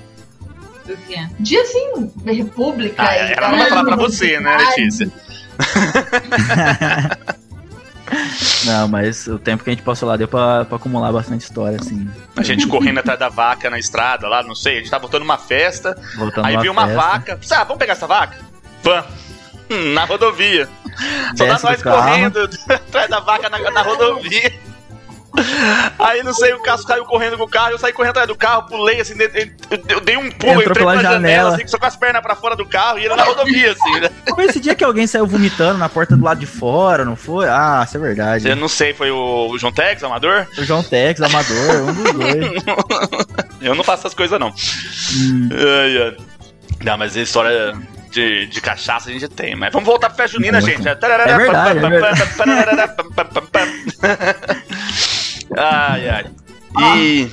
Do quê? Dia assim, República. Ah, e ela não vai falar pra grande você, né. Letícia? Não, mas o tempo que a gente passou lá deu pra, pra acumular bastante história, assim. A gente correndo atrás da vaca na estrada lá, não sei, a gente tava voltando uma festa, Voltando aí numa viu uma festa. vaca. Ah, vamos pegar essa vaca? Vamos. Hum, Na rodovia. Só dá nós correndo atrás da vaca na, na rodovia. Aí não sei, o Cássio caiu correndo com o carro, eu saí correndo atrás do carro, pulei assim, de- de- eu dei um pulo, Entrou entrei pela pela janela, janela. assim, só com as pernas pra fora do carro e ele na rodovia, assim, né? Foi esse dia que alguém saiu vomitando na porta do lado de fora, não foi? Ah, isso é verdade. Eu não sei, foi o, o João Tex, amador? O João Tex, Amador, um dos dois. Eu não faço essas coisas, não. Hum, Ai, ai. Não, mas a história de, de cachaça a gente tem. Mas vamos voltar pra festa junina, Muito. gente. É verdade, é Ai, ai. E.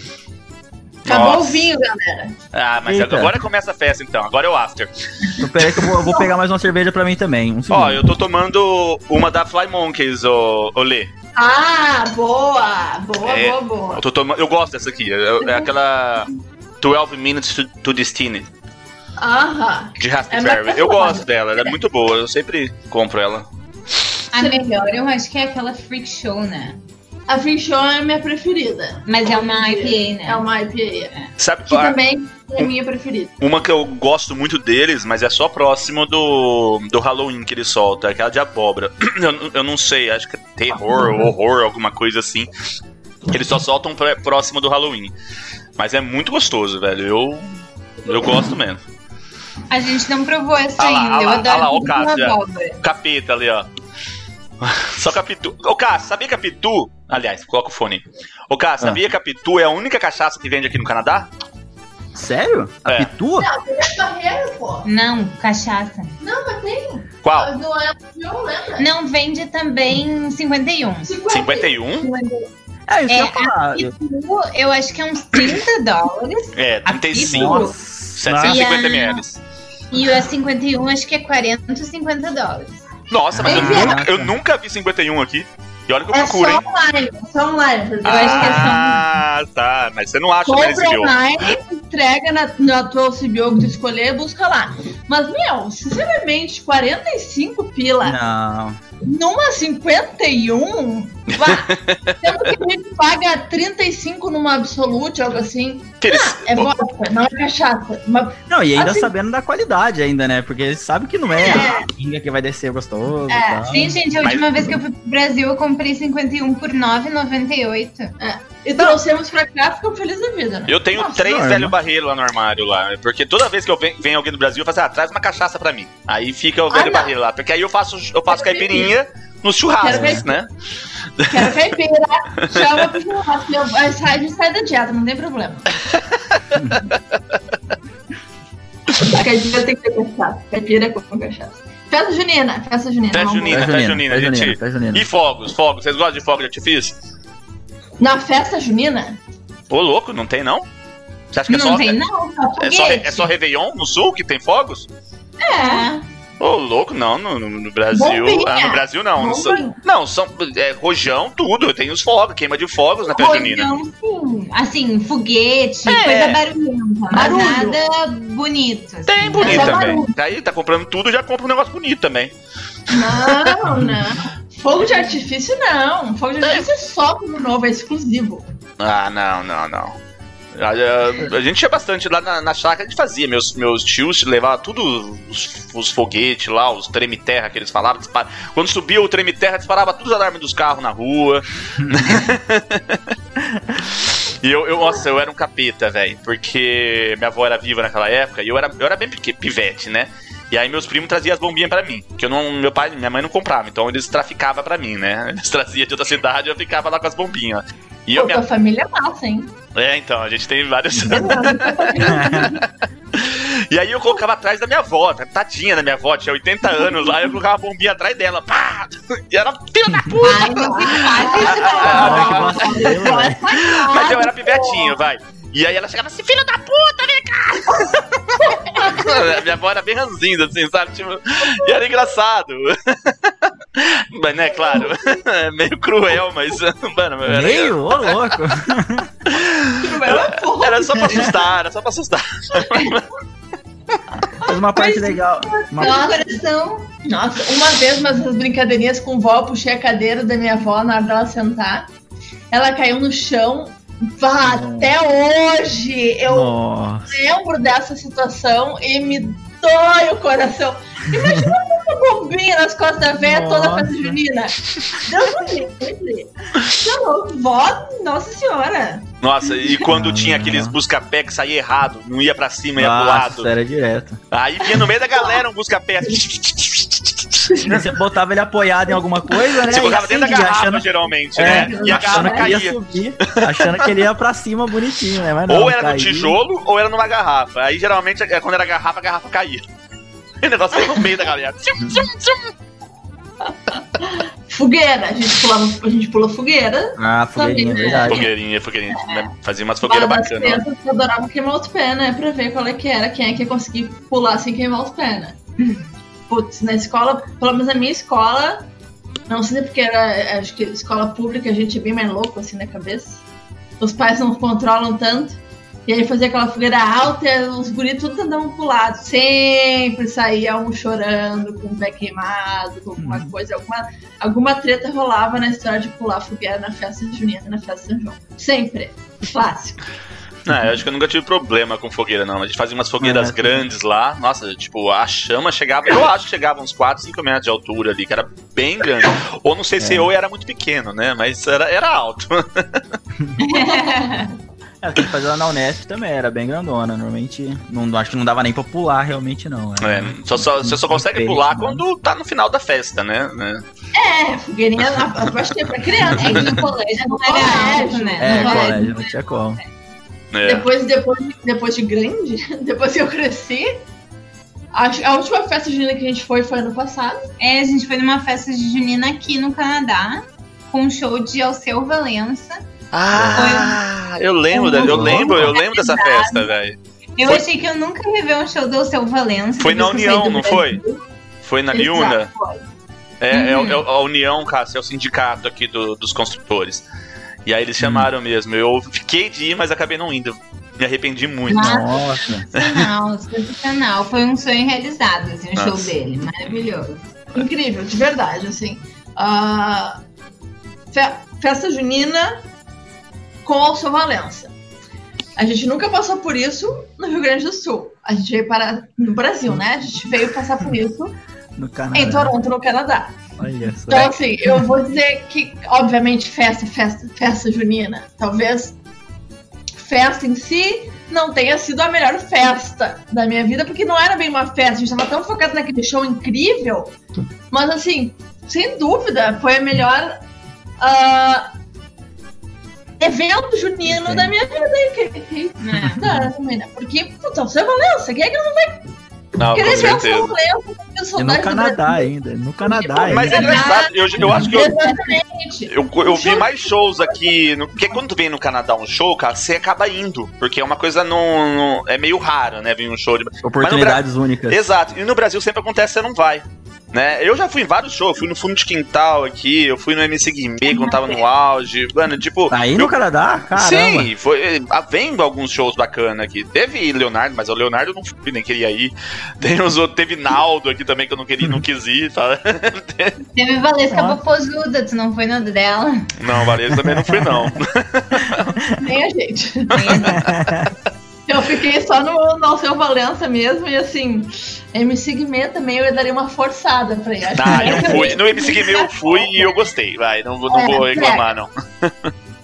Acabou o Nossa. vinho, galera. Ah, mas Eita. agora começa a festa então. Agora é o after. então peraí que eu vou, eu vou pegar mais uma cerveja pra mim também. Um. Ó, eu tô tomando uma da Fly Monkeys, ô, ô Lê. Ah, boa! Boa, É. boa, boa. Eu, tô tomando, eu gosto dessa aqui. É, é aquela. 12 Minutes to, to Destiny, Aham. de Raspberry. É eu gosto dela, ela é muito boa, eu sempre compro ela. A melhor eu acho que é aquela Freak Show, né? A Free Show é a minha preferida. Mas é uma IPA, né? É uma IPA. é. Sabe Que a- também é a minha preferida. uma que eu gosto muito deles, mas é só próximo do, do Halloween que eles soltam, é aquela de abóbora. Eu, eu não sei, acho que é terror, horror, alguma coisa assim. Eles só soltam próximo do Halloween. Mas é muito gostoso, velho. Eu, eu gosto mesmo. A gente não provou essa Ah lá, ainda. ah eu lá, adoro ah lá, ó, abóbora. Capeta ali, ó. Só que a Pitu. Ô, Cássio, sabia que a Pitu. Aliás, coloca o fone aí. Ô, Cássio, Ah. sabia que a Pitu é a única cachaça que vende aqui no Canadá? Sério? A É. Pitu? Não, tem a barreira, pô. Não, cachaça. Não, mas tem. Qual? Não é não? Não vende também 51. 51? É, isso É, eu ia falar. Pitu, eu acho que é uns 30 dólares. É, A 35. Nossa. 750 E a- ml. E a 51 acho que é 40 ou 50 dólares. Nossa, mas eu, eu nunca vi 51 aqui. E olha que eu É procuro, só hein? online. é Só online. porque Eu acho que é só- Ah, tá. Mas você não acha no Compra LCBO. online, entrega na, na tua CBO que tu escolher, busca lá. Mas, meu, sinceramente, 45 pila Não. numa 51, vá. Sendo que a gente paga 35 numa Absolute, algo assim. Que eles- É vodka, não é cachaça. Mas, Não, e ainda Assim- sabendo da qualidade ainda, né? Porque eles sabem que não é, É. a pinga que vai descer gostoso É. Sim, gente, a Mas- última vez que eu fui pro Brasil eu comprei 51 por 9,98. e trouxemos pra cá, ficamos felizes da vida, né? Eu tenho Nossa, três não, velho barreiro lá no armário lá. Porque toda vez que eu ven- vem alguém do Brasil, eu falo assim, ah, traz uma cachaça pra mim. Aí fica o velho não. barreiro lá. Porque aí eu faço, eu faço Quero caipirinha nos Quero churrascos, ver. né? Quero caipira, chama pro churrasco. Eu- A gente sai da dieta, não tem problema. A caipira tem que ter cachaça. Caipira é com cachaça. Festa junina, festa junina. Festa junina. Festa junina, festa gente. junina, junina. E fogos, fogos. Vocês gostam de fogos de artifício? Na festa junina? Ô, louco, não tem não? Você acha que é Não só, tem, não. Só é, só, é só Réveillon no sul que tem fogos? É. Ô, louco, não, no, no- no Brasil. Ah, no Brasil não. no não, são é, rojão, tudo. Tem os fogos, queima de fogos na festa junina. Sim. Assim, foguete, É. coisa barulhenta. Barulho. nada bonito. assim. Tem bonito só também. Tá aí, tá comprando tudo, já compra um negócio bonito também. Não, não. Fogo de artifício não. Fogo de artifício é só pro novo, é exclusivo. Ah, não, não, não. A, a- a gente tinha bastante lá na, na chácara, a gente fazia. Meus, meus tios levavam tudo, os, os foguetes lá, os treme-terra que eles falavam. Quando subia o treme-terra, disparava todos os alarmes dos carros na rua. e eu, eu, nossa, eu era um capeta, velho. Porque minha avó era viva naquela época e eu era, eu era bem pivete, né? E aí meus primos traziam as bombinhas pra mim. Que eu não, meu pai e minha mãe não compravam, então eles traficavam pra mim, né? Eles traziam de outra cidade e eu ficava lá com as bombinhas. E eu, Pô, minha, tua família é massa, hein? é, então, a gente tem vários. e aí eu colocava atrás da minha avó, tadinha da minha avó, tinha 80 anos lá, eu colocava a bombinha atrás dela, pá! E era filho da puta! Ai, não se faz isso, que. Mas eu era pivetinho, vai. E aí ela chegava assim, filho da puta, vem cá! minha avó era bem ranzinza, assim, sabe? Tipo, e era engraçado. Mas, né, claro, é meio cruel, mas, mano, era, Meio? Ô, louco. era só pra assustar, era só pra assustar. Faz uma parte legal. Uma- Meu coração. Nossa, uma vez, umas essas brincadeirinhas com vó, puxei a cadeira da minha avó na hora dela sentar. Ela caiu no chão. Vá, até hoje eu Nossa. lembro dessa situação e me dói o coração. Imagina uma bombinha nas costas da véia toda a Nossa. festa junina. Deus me livre. Tá louco, vó, nossa senhora. Nossa, e quando Não, tinha aqueles busca-pé que saía errado, não ia pra cima, ia pro lado. Nossa, era direto. Aí vinha no meio da galera um busca-pé. Você botava ele apoiado em alguma coisa, né? Você colocava dentro da garrafa, achando, geralmente, é, né? E a garrafa achando que ele ia caía. subir, achando que ele ia pra cima bonitinho, né? Mas não, Ou era no caía. tijolo, ou era numa garrafa. Aí geralmente, é, quando era garrafa, a garrafa caía. E o negócio veio no meio da galera. Fogueira, a gente pulava, a gente pula fogueira. Ah, fogueirinha, Também, verdade. Fogueirinha, fogueirinha. né? Fazia umas fogueiras bacanas. crianças que adoravam queimar os pés, né? Pra ver qual é que era, quem é que ia conseguir pular sem queimar os pés, né? Putz, na escola, pelo menos na minha escola, não sei porque era, acho que escola pública a gente é bem mais louco assim na cabeça. Os pais não controlam tanto. E aí fazia aquela fogueira alta e os guris tudo andavam pro lado. Sempre saía um chorando, com o pé queimado, com alguma coisa. Alguma, alguma treta rolava na história de pular fogueira na festa junina, na festa de São João. Sempre. Clássico. Não, eu acho que eu nunca tive problema com fogueira, não. A gente fazia umas fogueiras É. grandes lá. Nossa, tipo, a chama chegava. Eu acho que chegava uns 4, 5 metros de altura ali, que era bem grande. Ou não sei se É. eu era muito pequeno, né? Mas era, era alto. É, tem que fazer ela na Unesp também, era bem grandona. Normalmente, não, acho que não dava nem pra pular, realmente não. É, Era- só, só- você só consegue pular né? quando tá no final da festa, né? né? É, fogueirinha, eu acho que é pra criança. É que no colégio não era alto, né? É, No colégio, não tinha como. É. Depois, depois, depois de grande, depois que eu cresci, acho, a última festa junina que a gente foi foi ano passado. É, a gente foi numa festa de junina aqui no Canadá, com um show de Alceu Valença. Ah, eu lembro, da- eu lembro, eu lembro dessa festa, velho. Eu Foi- achei que eu nunca ia ver um show do Alceu Valença. Foi na eu União, não foi? Foi na Exato, Liuna. foi. É, é Uhum. é o- a União, Cássio, é o sindicato aqui do- dos construtores. E aí eles chamaram mesmo. Eu fiquei de ir, mas acabei não indo. Me arrependi muito. Nossa. Nossa. Sensacional, sensacional. Foi um sonho realizado, assim, o show Nossa. dele. Maravilhoso. Incrível, de verdade, assim. Ah, fe- festa junina com Alceu Valença. A gente nunca passou por isso no Rio Grande do Sul. A gente veio para no Brasil, né? A gente veio passar por isso No Canadá. em Toronto, no Canadá. Olha só. Então, assim, eu vou dizer que, obviamente, festa, festa, festa junina. Talvez festa em si não tenha sido a melhor festa da minha vida, porque não era bem uma festa. A gente tava tão focado naquele show incrível. Mas, assim, sem dúvida, foi a melhor ah, evento junino Sim. da minha vida. Que- né? Não, também não. Porque, puta, o seu Valença, quem é que não vai Não, com querer ver o seu certeza. Valença? com E no Canadá ainda. No Canadá ainda. Mas é engraçado, eu, eu acho que eu, Exatamente. eu, eu vi mais shows aqui. No, porque quando tu vem no Canadá um show, cara, você acaba indo. Porque é uma coisa não. não- é meio raro, né? Vir um show de. Oportunidades únicas. Exato. E no Brasil sempre acontece, você não vai. Né? Eu já fui em vários shows, fui no fundo de quintal aqui, eu fui no MC Guimê quando tava no auge. Mano, tipo. Aí eu- no Canadá? Caramba. Sim, foi ah, vendo alguns shows bacanas aqui. Teve Leonardo, mas o Leonardo eu não fui, nem queria ir. Tem os outros, teve Naldo aqui também que eu não queria, não quis ir, tá? Teve Valesca Ó. Popozuda, tu não foi no dela? Não, Valério também não fui, não. Nem a gente. Eu fiquei só no, no Alceu Valença mesmo e assim, MC Guimê também eu daria uma forçada pra Ah, que eu é fui. No MC Game eu fui e eu gostei, vai. Não, vou- não É, vou é. reclamar, não.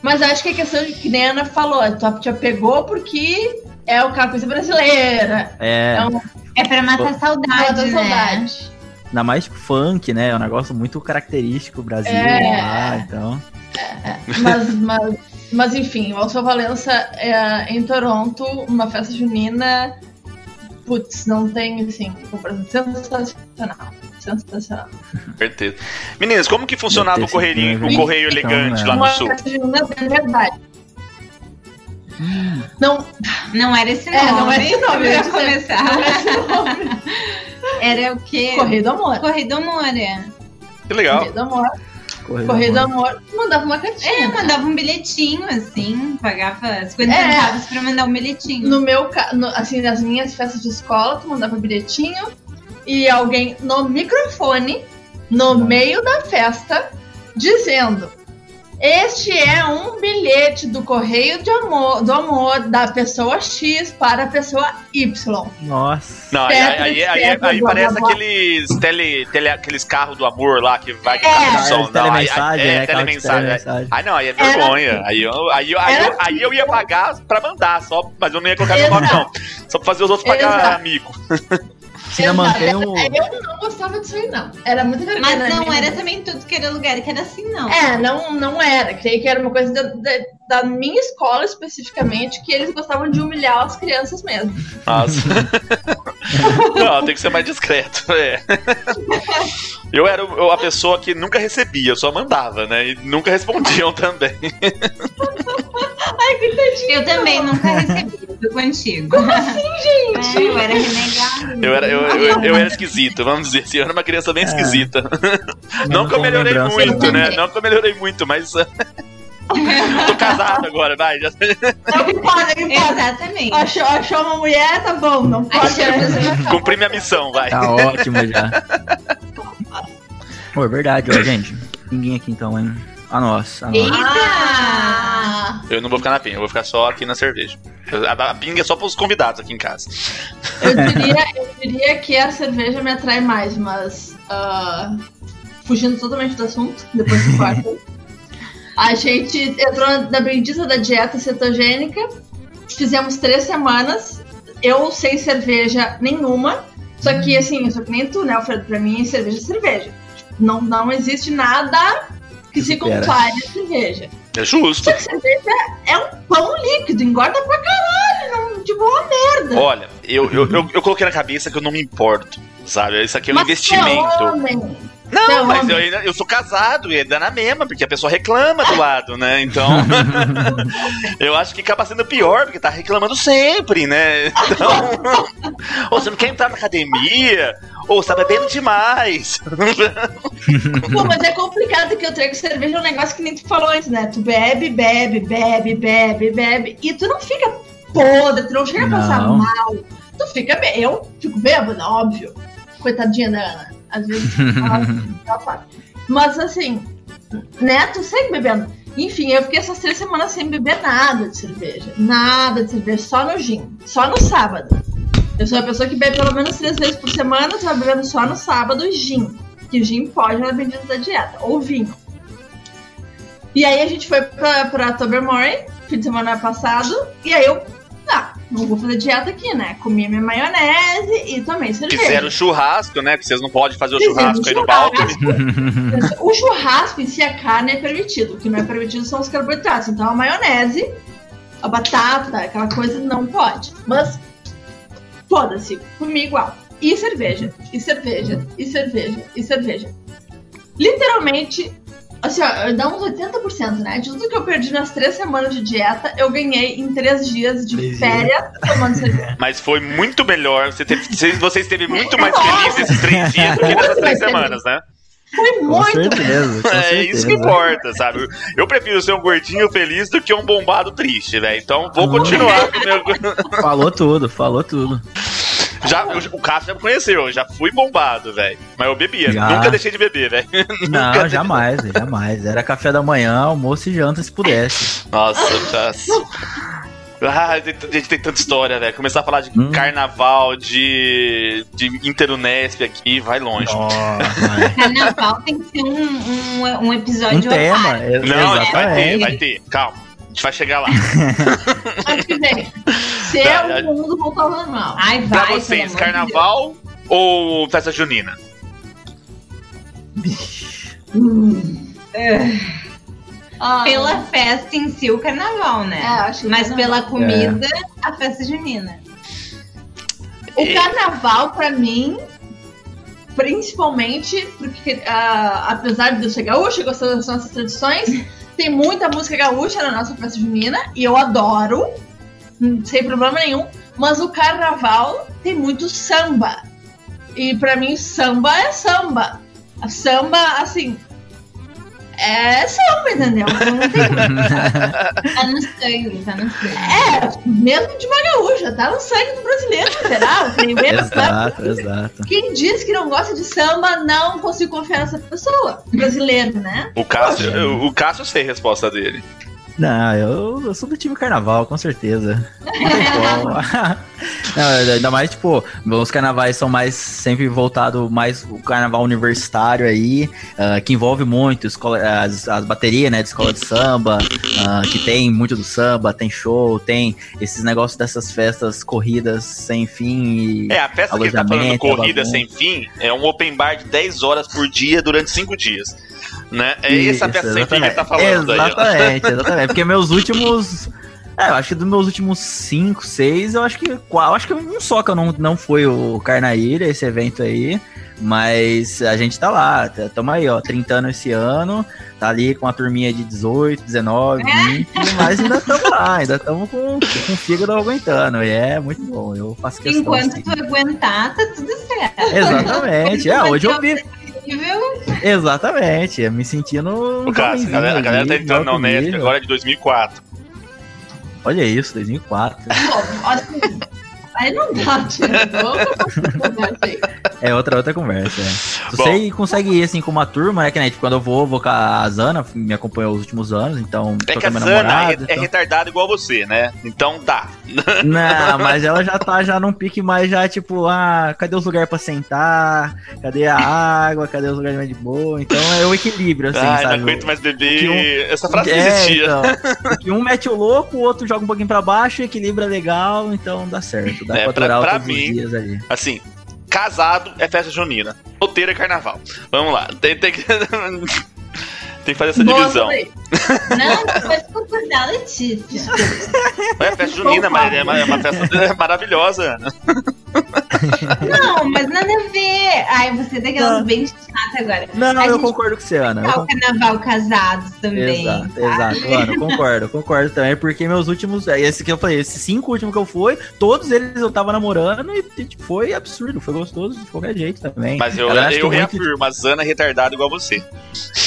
Mas acho que a questão de que nem a Ana falou, a Top te pegou porque é o coisa brasileira. É, É um É pra matar Ah, saudade, da né? saudade. ainda mais tipo, funk, né? É um negócio muito característico Brasil É. lá, então. Mas, mas, mas enfim, o Alceu Valença é, em Toronto, uma festa junina. Putz, não tem assim, comparação. sensacional. Sensacional. Certeza. Meninas, como que funcionava o correirinho, o correio elegante né? lá no Uma sul? festa junina de verdade. Hum, Não, Não era esse nome. É, não era esse nome, pra eu ia dizer. começar. não é esse nome. Era o quê? Correio do Amor. Correio do Amor, é. Que legal. Correio do Amor. Correio, Correio do Amor. Amor. Mandava uma cartinha. É, mandava um bilhetinho, assim, pagava 50 É. centavos pra mandar um bilhetinho. No meu, ca- no- assim, nas minhas festas de escola, tu mandava bilhetinho e alguém no microfone, no meio da festa, dizendo: Este é um bilhete do correio de amor, do amor da pessoa X para a pessoa Y. Nossa. Não, aí, aí, aí, aí, parece blá. aqueles, tele, tele, aqueles carros do amor lá que vai que É. tá no Ah, som. Não, aí, telemensagem, é, né? Telemensagem. Aí não, aí é vergonha. Aí eu, aí, eu, aí, eu, Era- aí eu ia pagar pra mandar, só, mas eu não ia colocar meu nome, não. Só pra fazer os outros pagar Exato. mantém o. Eu não gostava disso aí, não. Era muito vergonha. Mas não era também tudo que era lugar que era assim, não. É, não, não era. Creio que era uma coisa da, da, da minha escola especificamente, que eles gostavam de humilhar as crianças mesmo. Nossa. não, tem que ser mais discreto. É. Eu era a pessoa que nunca recebia, eu só mandava, né? E nunca respondiam também. Eu também nunca recebi, tô contigo. Como assim, gente? eu era renegada. Eu era, eu, eu, eu era esquisito, vamos dizer assim. Eu era uma criança bem É. esquisita. Não que eu melhorei lembrança muito, né? Não que eu melhorei muito, mas. Tô casado agora, vai. Já... É o que pode, é o que pode. Exatamente. Achou, achou uma mulher, tá bom, não pode. Cumpri minha missão, vai. Tá ótimo já. Pô, é verdade, ó, gente. Ninguém aqui então, hein? A nossa. A nossa. Ah, Eu não vou ficar na pinga, eu vou ficar só aqui na cerveja. A, a pinga é só pros convidados aqui em casa. eu, diria, eu diria que a cerveja me atrai mais, mas ah, fugindo totalmente do assunto, depois do quarto. a gente entrou na bendita da dieta cetogênica, fizemos três semamas, eu sem cerveja nenhuma, só que assim, eu sou que nem tu, né, Alfredo? Pra mim, cerveja é cerveja. Não, não existe nada que se compare a cerveja. É justo. Só que cerveja é um pão líquido, engorda pra caralho, não, tipo uma merda. Olha, eu, eu, eu, eu coloquei na cabeça que eu não me importo, sabe? Isso aqui é um Mas você é investimento. homem. Não, é mas eu, ainda- eu sou casado e dá na mesma, porque a pessoa reclama do lado, né? Então. eu acho que acaba sendo pior, porque tá reclamando sempre, né? Então. ou você não quer entrar na academia, ou você tá bebendo demais. Pô, mas é complicado que eu trago cerveja é um negócio que nem tu falou antes, né? Tu bebe, bebe, bebe, bebe, bebe. E tu não fica podre, tu não chega a passar Não. mal. Tu fica bem. Eu fico bêbada, óbvio. Coitadinha da Ana. Às vezes ela. Mas assim, né? Tu segue bebendo. Enfim, eu fiquei essas três semanas sem beber nada de cerveja. Nada de cerveja, só no gin. Só no sábado. Eu sou uma pessoa que bebe pelo menos três vezes por semana, vai bebendo só no sábado gin. Que gin pode na bendita da dieta. Ou vinho. E aí a gente foi pra, pra Tobermory, fim de semana passado, e aí eu, não vou fazer dieta aqui, né? Comi minha maionese e tomei cerveja. Fizeram churrasco, né? Porque vocês não podem fazer o Fizemos churrasco aí no churrasco. balcone. O churrasco em si, a carne é permitido. O que não é permitido são os carboidratos. Então a maionese, a batata, aquela coisa não pode. Mas, foda-se, comi igual. E cerveja, e cerveja, e cerveja, e cerveja. Literalmente, assim, ó, dá uns 80%, né? De tudo que eu perdi nas três semanas de dieta, eu ganhei em três dias de férias tomando cerveja. Mas foi muito melhor. Você, teve, você, esteve muito mais feliz nesses três dias do que nessas três semanas, né? Foi Com muito certeza, com É certeza. isso que importa, sabe? Eu prefiro ser um gordinho feliz do que um bombado triste, velho. Então vou continuar com o meu. Falou tudo, falou tudo. Já, eu- o Cássio já me conheceu, eu já fui bombado, velho. Mas eu bebia, Já. nunca deixei de beber, velho. Não, jamais, jamais. Era café da manhã, almoço e janta se pudesse. Nossa, Cássio. Ah, tem- a gente tem tanta história, velho. Começar a falar de Hum. carnaval, de, de Interunesp aqui, vai longe. Nossa, Carnaval tem que ser um, um, um um episódio tema. à parte. é- Não, vai ter, exatamente. vai ter. Calma, gente vai chegar lá. ano que vem. Se Tá, é o mundo voltar ao normal. Ai, vai, Pra vocês, de carnaval ou festa junina? Ah, Deus. Pela festa em si, o carnaval, né? É, acho que Mas carnaval. pela comida, a festa junina. O carnaval, pra mim, principalmente porque, ah, apesar de eu ser gaúcha, gostar das nossas tradições, tem muita música gaúcha na nossa festa junina e eu adoro, hum, sem problema nenhum. Mas o carnaval tem muito samba. E pra mim, samba é samba. Samba, assim. É samba, entendeu? Não tem Tá no sangue, tá no sangue. É, mesmo de uma gaúcha, tá no sangue do brasileiro em geral. Tem menos samba. Exato, exato. Quem diz que não gosta de samba, não consigo confiar nessa pessoa. Brasileiro, né? O Cássio, o Cássio eu sei a resposta dele. Não, eu, eu sou do time carnaval, com certeza. Não. Não, ainda mais, tipo, os carnavais são mais sempre voltado mais o carnaval universitário aí, ah, que envolve muito escola, as, as baterias, né, de escola de samba, ah, que tem muito do samba, tem show, tem esses negócios dessas festas corridas sem fim e É, a festa que ele tá falando, Corrida. Sem Fim, é um open bar de 10 horas por dia durante 5 dias. Né? É essa Isso, festa sem fim que ele tá falando aí. ó. Exatamente, exatamente. Porque meus últimos. É, eu acho que dos meus últimos 5, 6, eu acho que. qual- Eu acho que um só que eu não, não foi o Carnaíra, esse evento aí. Mas a gente tá lá, tá- tamo aí, ó, 30 anos esse ano, tá ali com a turminha de 18, 19, 20, mas ainda tamo lá, ainda tamo com, com o fígado aguentando, e é muito bom, eu faço questão. Enquanto sim. tu aguentar, tá tudo certo. Exatamente, é, hoje eu vi, Nível, Exatamente, me sentindo. O cara, a galera, a galera tá entrando na Unesp agora de 2004. Olha isso, 2004. Bom, assim, aí não dá, tio. É outra, outra conversa. É. Se Bom. você consegue ir assim com uma turma, né? Que né, tipo, quando eu vou, vou com a Zana, me acompanhou os últimos anos, então. É tô que a Zana é, namorada, é então- retardada igual você, né? Então tá. Não, mas ela já tá já num pique mais já, tipo, ah, cadê os lugares pra sentar? Cadê a água? Cadê os lugares mais de boa? Então é o equilíbrio, assim, Ai, sabe? não aguento mais beber. que um- Essa frase não É, existia. então, que um mete o louco, o outro joga um pouquinho pra baixo, equilibra legal, então dá certo. Dá É, pra pra- pra mim-. Assim, casado é festa junina. Solteiro é carnaval. Vamos lá. Tem, tem que. tem que fazer essa Boa, divisão. Não, pode concordar, Letícia. É festa junina, mas é uma, é uma festa maravilhosa, Ana. Não, mas nada a ver. Ai, você é daquelas Não. bem chata agora. Não, não, A eu gente concordo com você, Ana. eu o carnaval casados também. Exato, tá? exato, mano, eu concordo, concordo também, porque meus últimos, é, esse que eu falei, esses cinco últimos que eu fui, todos eles eu tava namorando e tipo, foi absurdo, foi gostoso de qualquer jeito também. Mas eu, Ela eu muito- reafirmo, a Zana é retardada igual você.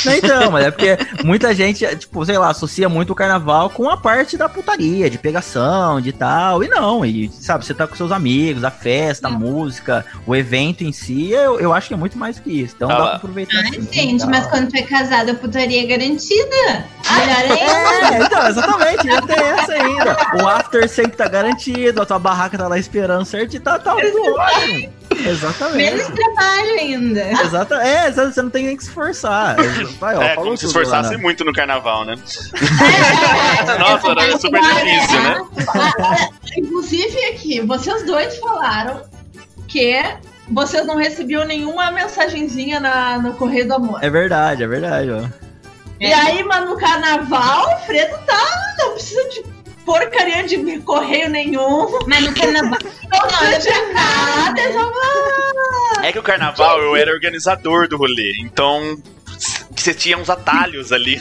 Não, então, mas é porque muita gente, tipo, sei lá, associa muito o carnaval com a parte da putaria, de pegação, de tal, e não, e sabe, você tá com seus amigos, a festa, a música, o evento em si, eu, eu acho que é muito mais que isso, então Ah dá pra aproveitar. Ai, assim, gente, mas quando tu é casado, a putaria é garantida. Melhor ainda. É, então, exatamente, ainda tem essa ainda. O after sempre tá garantido, a tua barraca tá lá esperando certo e tá, tá ótimo. Exatamente. Menos trabalho ainda. Exata, é, exato, você não tem nem que se esforçar. Vai, ó, é, como se esforçasse Ana. muito no carnaval, né? É, Nossa, era super difícil, né? Inclusive aqui, vocês dois falaram que vocês não recebiam nenhuma mensagenzinha na, no Correio do Amor. É verdade, é verdade, ó. E aí, mas no carnaval, o Fredo tá. Não precisa de porcaria de correio nenhum. Mas no carnaval. Não eu nada. é É que o carnaval eu era organizador do rolê, então você tinha uns atalhos ali.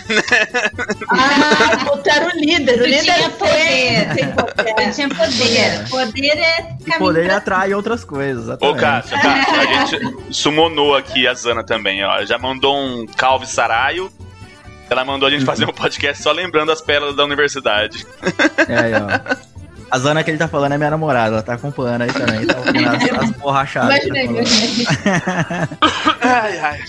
Ah, tu era o líder. O líder tinha poder. tem poder. Tinha poder. Poder é E caminho poder pra- atrai outras coisas. Ô. Cássio, Cássio, a gente sumonou aqui a Zana também, ó. Já mandou um calve saraio. Ela mandou a gente fazer um podcast só lembrando as pérolas da universidade. É, aí, ó. A Zana que ele tá falando é minha namorada, ela tá acompanhando aí também, tá ouvindo as, as borrachadas. que Imaginei, tá falando. imaginei. Ai, ai.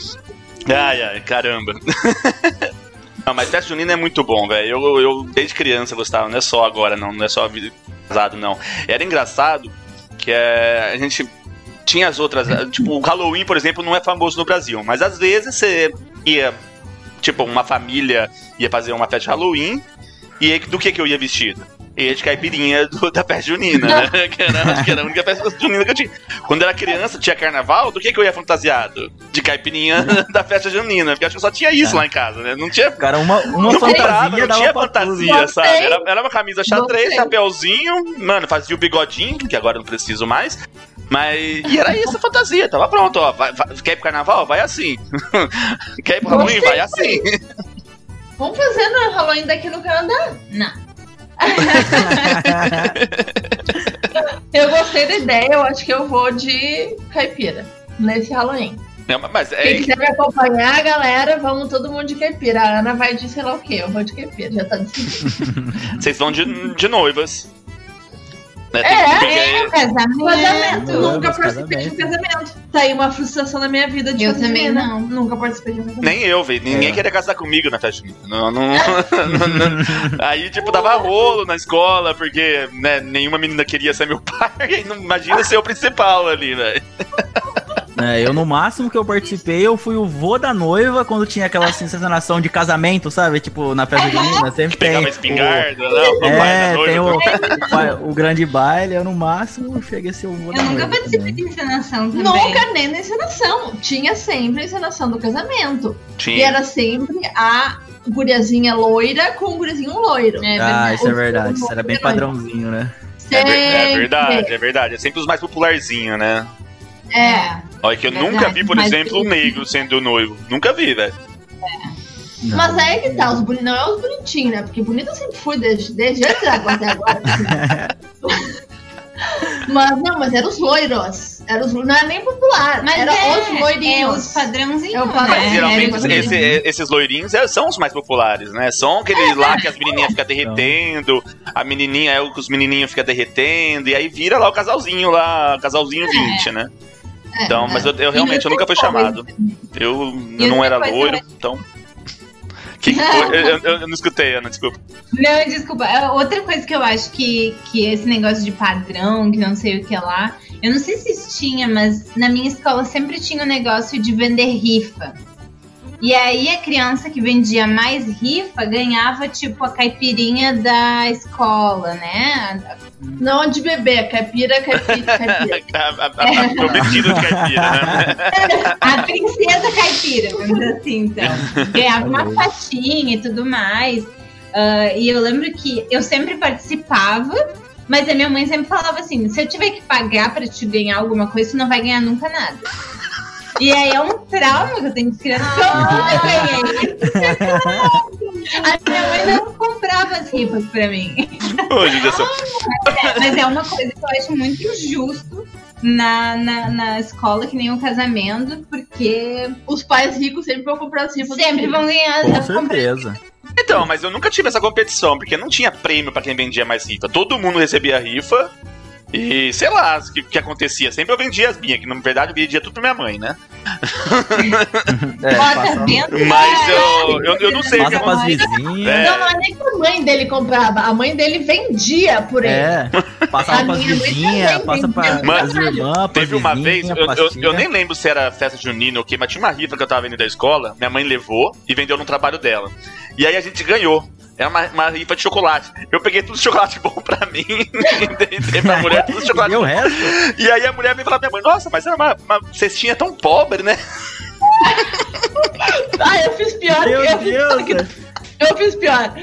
Ai, ai, caramba. Não, mas festa junina é muito bom, velho. Eu, eu, desde criança, gostava. Não é só agora, não. Não é só vida casado, não. Era engraçado que é, a gente tinha as outras. Tipo, o Halloween, por exemplo, não é famoso no Brasil. Mas às vezes você ia. Tipo, uma família ia fazer uma festa de Halloween. E aí, do que, que eu ia vestido? Ia de caipirinha do- da festa junina, né? Que era, acho que era a única festa junina que eu tinha. Quando eu era criança, tinha carnaval, do que, que eu ia fantasiado? De caipirinha da festa junina. Porque acho que só tinha isso lá em casa, né? Não tinha Cara, uma, uma não comprava, fantasia não dava tinha fantasia, tudo. sabe? Era, era uma camisa xadrez, chapéuzinho, mano, fazia o bigodinho, que agora eu não preciso mais. Mas. E era isso a fantasia, tava pronto, ó. Vai, vai- quer ir pro carnaval? Vai assim. quer ir pro Halloween? Gostei Vai assim. Vamos fazer no Halloween daqui no Canadá. Não. Eu gostei da ideia, eu acho que eu vou de caipira nesse Halloween. Não, mas é. Quem quiser me acompanhar, galera, vamos todo mundo de caipira. A Ana vai de sei lá o quê, eu vou de caipira, já tá decidido. Vocês vão de, de noivas. Né? É, É, casamento. Casamento, Não, nunca participei de um casamento. Tá aí uma frustração na minha vida de Eu também não. Nunca participei de um casamento. Nem eu, velho. Ninguém É. queria casar comigo na festa junina. Não, não, não- Aí, tipo, dava rolo na escola, porque né, nenhuma menina queria ser meu pai. Imagina ser o principal ali, velho. É, eu no máximo que eu participei, eu fui o vô da noiva quando tinha aquela sensação de casamento, sabe? Tipo, na festa junina, sempre tem. Pegava o- espingarda, não, o pai É, noiva. tem o, o grande baile, eu no máximo cheguei a ser o vô da Eu nunca noiva participei de encenação também. Nunca nem na encenação. Tinha sempre a encenação do casamento. E Tinha. era sempre a guriazinha loira com o guriazinho loiro. É Ah, isso é verdade, isso era bem padrãozinho, né? É, ver- é Sempre. verdade, é verdade. É sempre os mais popularzinhos, né? É. Olha que eu Verdade, nunca vi, por mas exemplo, o tem- negro sendo noivo. Nunca vi, velho. Não. Mas aí é que tá, os boni... não é os bonitinhos, né? Porque bonito eu sempre fui desde, desde antes da- até agora. mas não, mas eram os loiros. Era os, não era nem popular, Mas era é, os loirinhos. É os padrãozinhos, É o padrão. né? Mas geralmente É, esse- esse- esses loirinhos é- são os mais populares, né? São aqueles lá que as menininhas ficam derretendo, a menininha é o que os menininhos ficam derretendo, e aí vira lá o casalzinho lá, casalzinho 20, né? É, Então, mas eu, eu realmente eu nunca fui chamado. Eu, não era loiro, então. Que foi? Eu, eu- não escutei, Ana, desculpa. Não, desculpa. É Outra coisa que eu acho que, que esse negócio de padrão, que não sei o que lá. Eu não sei se tinha, mas na minha escola sempre tinha o negócio de vender rifa. E aí a criança que vendia mais rifa ganhava, tipo, a caipirinha da escola, né? Não de bebê, caipira, caipira, caipira. A, a, a, de caipira, né? A princesa caipira, vamos dizer assim, então. Ganhava uma fatinha e tudo mais. Ah, e eu lembro que eu sempre participava, mas a minha mãe sempre falava assim: se eu tiver que pagar pra te ganhar alguma coisa, tu não vai ganhar nunca nada. E aí é um trauma que eu tenho de criança, porque eu ganhei. A minha mãe não comprava as rifas pra mim. Judiação. Mas é uma coisa que eu acho muito injusto na, na, na escola, que nem o casamento, porque Os pais ricos sempre vão comprar as rifas. sempre vão ganhar. Com certeza. Então, mas eu nunca tive essa competição, porque não tinha prêmio pra quem vendia mais rifa. Todo mundo recebia rifa. E sei lá o que, que acontecia. Sempre eu vendia as minhas, que na verdade eu vendia tudo pra minha mãe, né? É, passa, Mas eu, eu, eu não sei o que passa pras vizinhas. É. Não, não é nem que a mãe dele comprava, a mãe dele vendia por ele. É, passava A pras minha mãe vizinhas, também passa pra, irmãs, pras Teve uma vez, eu, eu, eu nem lembro se era festa junina ou o quê, mas tinha uma rifa que eu tava vendendo da escola, minha mãe levou e vendeu no trabalho dela. E aí a gente ganhou. Era uma, uma rifa de chocolate. Eu peguei tudo chocolate bom pra mim e dei, dei pra mulher tudo chocolate o bom. resto? E aí a mulher veio falar pra minha mãe, nossa, mas era uma, uma cestinha tão pobre, né? Ah, eu fiz pior. Meu eu, fiz pior Deus! eu fiz pior.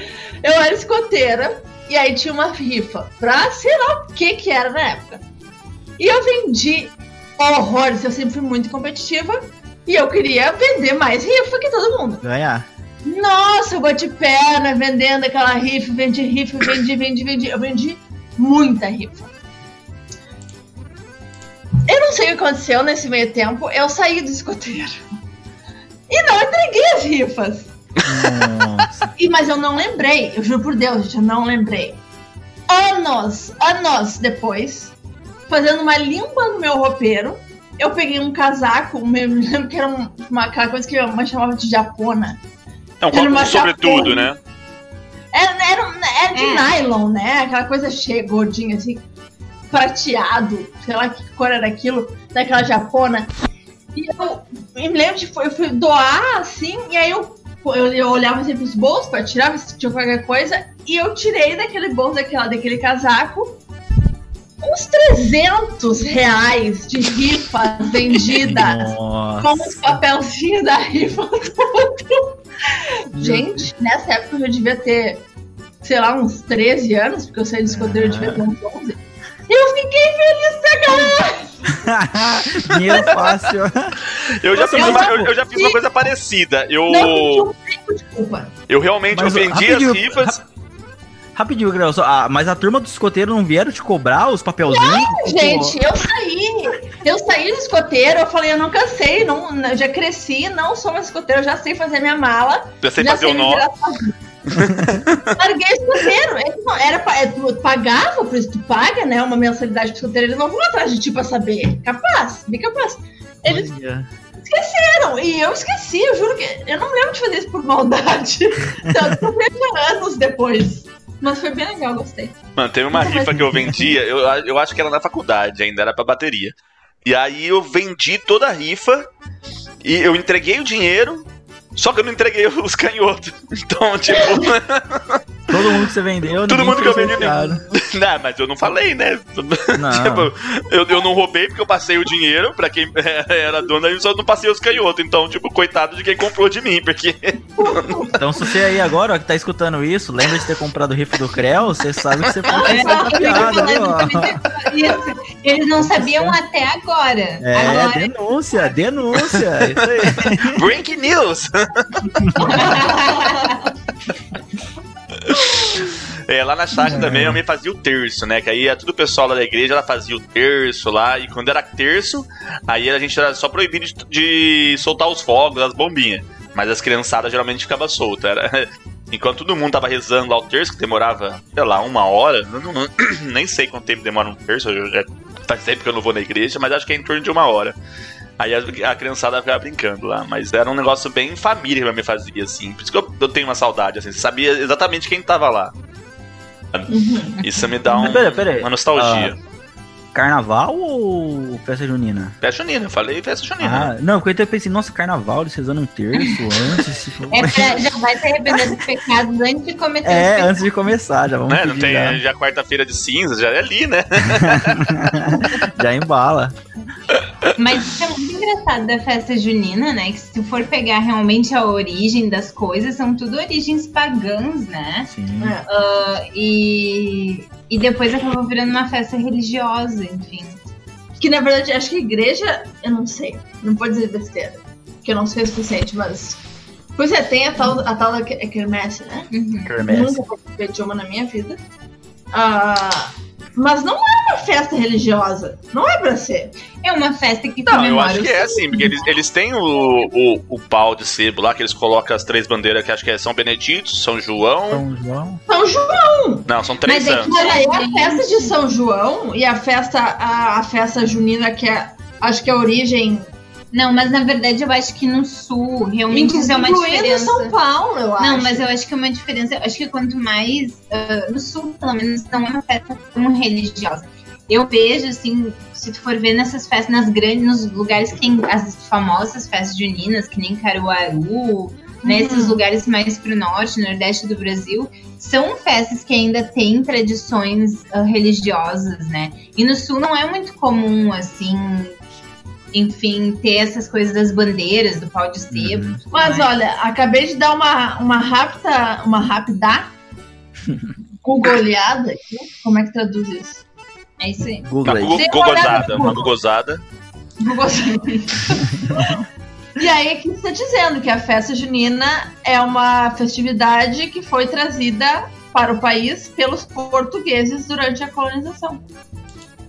Eu era escoteira e aí tinha uma rifa pra sei lá o que que era na época. E eu vendi horrores. Eu sempre fui muito competitiva e eu queria vender mais rifa que todo mundo. Ganhar. Nossa, eu bati perna vendendo aquela rifa, vendi rifa, vendi, vendi, vendi. Eu vendi muita rifa. Eu não sei o que aconteceu nesse meio tempo. Eu saí do escoteiro. E não entreguei as rifas. Nossa. E, mas eu não lembrei, eu juro por Deus, gente, eu não lembrei. Anos, anos depois, fazendo uma limpa no meu roupeiro, eu peguei um casaco, me lembro que era um- uma aquela coisa que minha mãe chamava de japona. É um sobretudo, né? Era, era, era de É. nylon, né? Aquela coisa cheia, gordinha, assim, prateado, sei lá que cor era aquilo, daquela japona. E eu me lembro de eu fui doar assim, e aí eu, eu, eu olhava assim pros bolsos pra tirar, ver se tinha qualquer coisa, e eu tirei daquele bolso daquela, daquele casaco uns 300 reais de rifas vendidas. Nossa. Com os papelzinhos da rifa tudo. Gente, nessa época eu já devia ter, sei lá, uns 13 anos, porque eu saí do escoteiro eu devia ter uns 11. Eu fiquei feliz pra caralho! Dinheiro fácil. Eu já, fiz mas uma, não- eu, eu já fiz uma coisa parecida. Eu, Não eu realmente eu Mas, vendi as rifas. Rapidinho, Grau, ah, mas a turma do escoteiro não vieram te cobrar os papelzinhos? Tipo, Gente, eu saí. Eu saí do escoteiro, eu falei, eu não cansei, não, eu já cresci, não sou mais escoteiro, eu já sei fazer minha mala. Eu sei já fazer o me nó. Larguei o escoteiro. Não- Era, é, tu pagava, por isso tu paga, né? Uma mensalidade pro escoteiro, eles não vão atrás de ti pra saber. Capaz, bem capaz. Eles olha. esqueceram, e eu esqueci, eu juro que. Eu não me lembro de fazer isso por maldade. Tanto que anos depois. Mas foi bem legal, gostei. Mano, teve uma rifa que eu vendia, eu, eu acho que era na faculdade, ainda era pra bateria. E aí eu vendi toda a rifa e eu entreguei o dinheiro, só que eu não entreguei os canhotos. Então, tipo, Todo mundo que você vendeu, Todo mundo que eu vendi, não, mas eu não falei, né? Não. Tipo, eu, eu não roubei porque eu passei o dinheiro pra quem era dona e só não passei os canhotos. Então, tipo, coitado de quem comprou de mim, porque Então, se você aí agora, ó, que tá escutando isso, lembra de ter comprado o riff do Creu, você sabe que você pode É, essa piada, viu? Eles não sabiam até agora. É, Agora denúncia, denúncia. Isso aí. Breaking news! É, lá na chácara também eu me fazia o terço, né? Que aí ia tudo o pessoal lá da igreja, ela fazia o terço lá, e quando era terço, aí a gente era só proibido de, de soltar os fogos, as bombinhas. Mas as criançadas geralmente ficavam soltas. Era... Enquanto todo mundo tava rezando lá o terço, que demorava, sei lá, uma hora, não, não, não, nem sei quanto tempo demora um terço, eu já, faz tempo que eu não vou na igreja, mas acho que é em torno de uma hora. Aí a, a criançada ficava brincando lá, mas era um negócio bem família que me fazia, assim. Por isso que eu, eu tenho uma saudade, assim. Você sabia exatamente quem tava lá. Uhum. Isso me dá um, pera, pera uma nostalgia. Carnaval ou festa junina? Festa junina, eu falei festa junina. Ah, não, porque eu pensei, nossa, carnaval, eles rezando um terço antes. É pra, já vai se arrepender dos pecados antes de cometer os É, antes de começar, já vamos né? Não tem já, já quarta-feira de cinzas, já é ali, né? já embala. Mas isso é muito engraçado da festa junina, né? Que se tu for pegar realmente a origem das coisas, são tudo origens pagãs, né? Sim. É. Ah, e, e depois acabou virando uma festa religiosa, enfim. Que na verdade, acho que a igreja, eu não sei, não vou dizer besteira, que eu não sei o suficiente, mas. Pois é, tem a tal, a tal da que- quermesse, né? Uhum. Kermesse. Nunca participei de uma na minha vida. Ah, mas não é uma festa religiosa. Não é pra ser. É uma festa que Não, eu acho que é assim, porque eles, eles têm o, o, o pau de sebo lá, que eles colocam as três bandeiras, que acho que é São Benedito, São João. São João. São João. Não, são três Mas é que- santos. Mas aí a festa de São João e a festa, a, a festa junina, que é, acho que é a origem. Não, mas na verdade eu acho que no sul realmente isso é uma incluindo diferença. São Paulo, eu acho. Não, mas eu acho que é uma diferença. Eu acho que quanto mais. ah, no sul, pelo menos, não é uma festa tão religiosa. Eu vejo, assim, se tu for ver nessas festas, nas grandes, nos lugares que tem as famosas festas juninas, que nem Caruaru, né, esses lugares mais pro norte, nordeste do Brasil, são festas que ainda têm tradições ah, religiosas, né? E no sul não é muito comum, assim, enfim, ter essas coisas das bandeiras, do pau de sebo. Uhum. Mas mais. olha, acabei de dar uma, uma rápida. Uma rápida. Googleada aqui. Como é que traduz isso? É isso aí. Google Uma Dê uma gogozada, uma. E aí aqui está dizendo que a festa junina é uma festividade que foi trazida para o país pelos portugueses durante a colonização.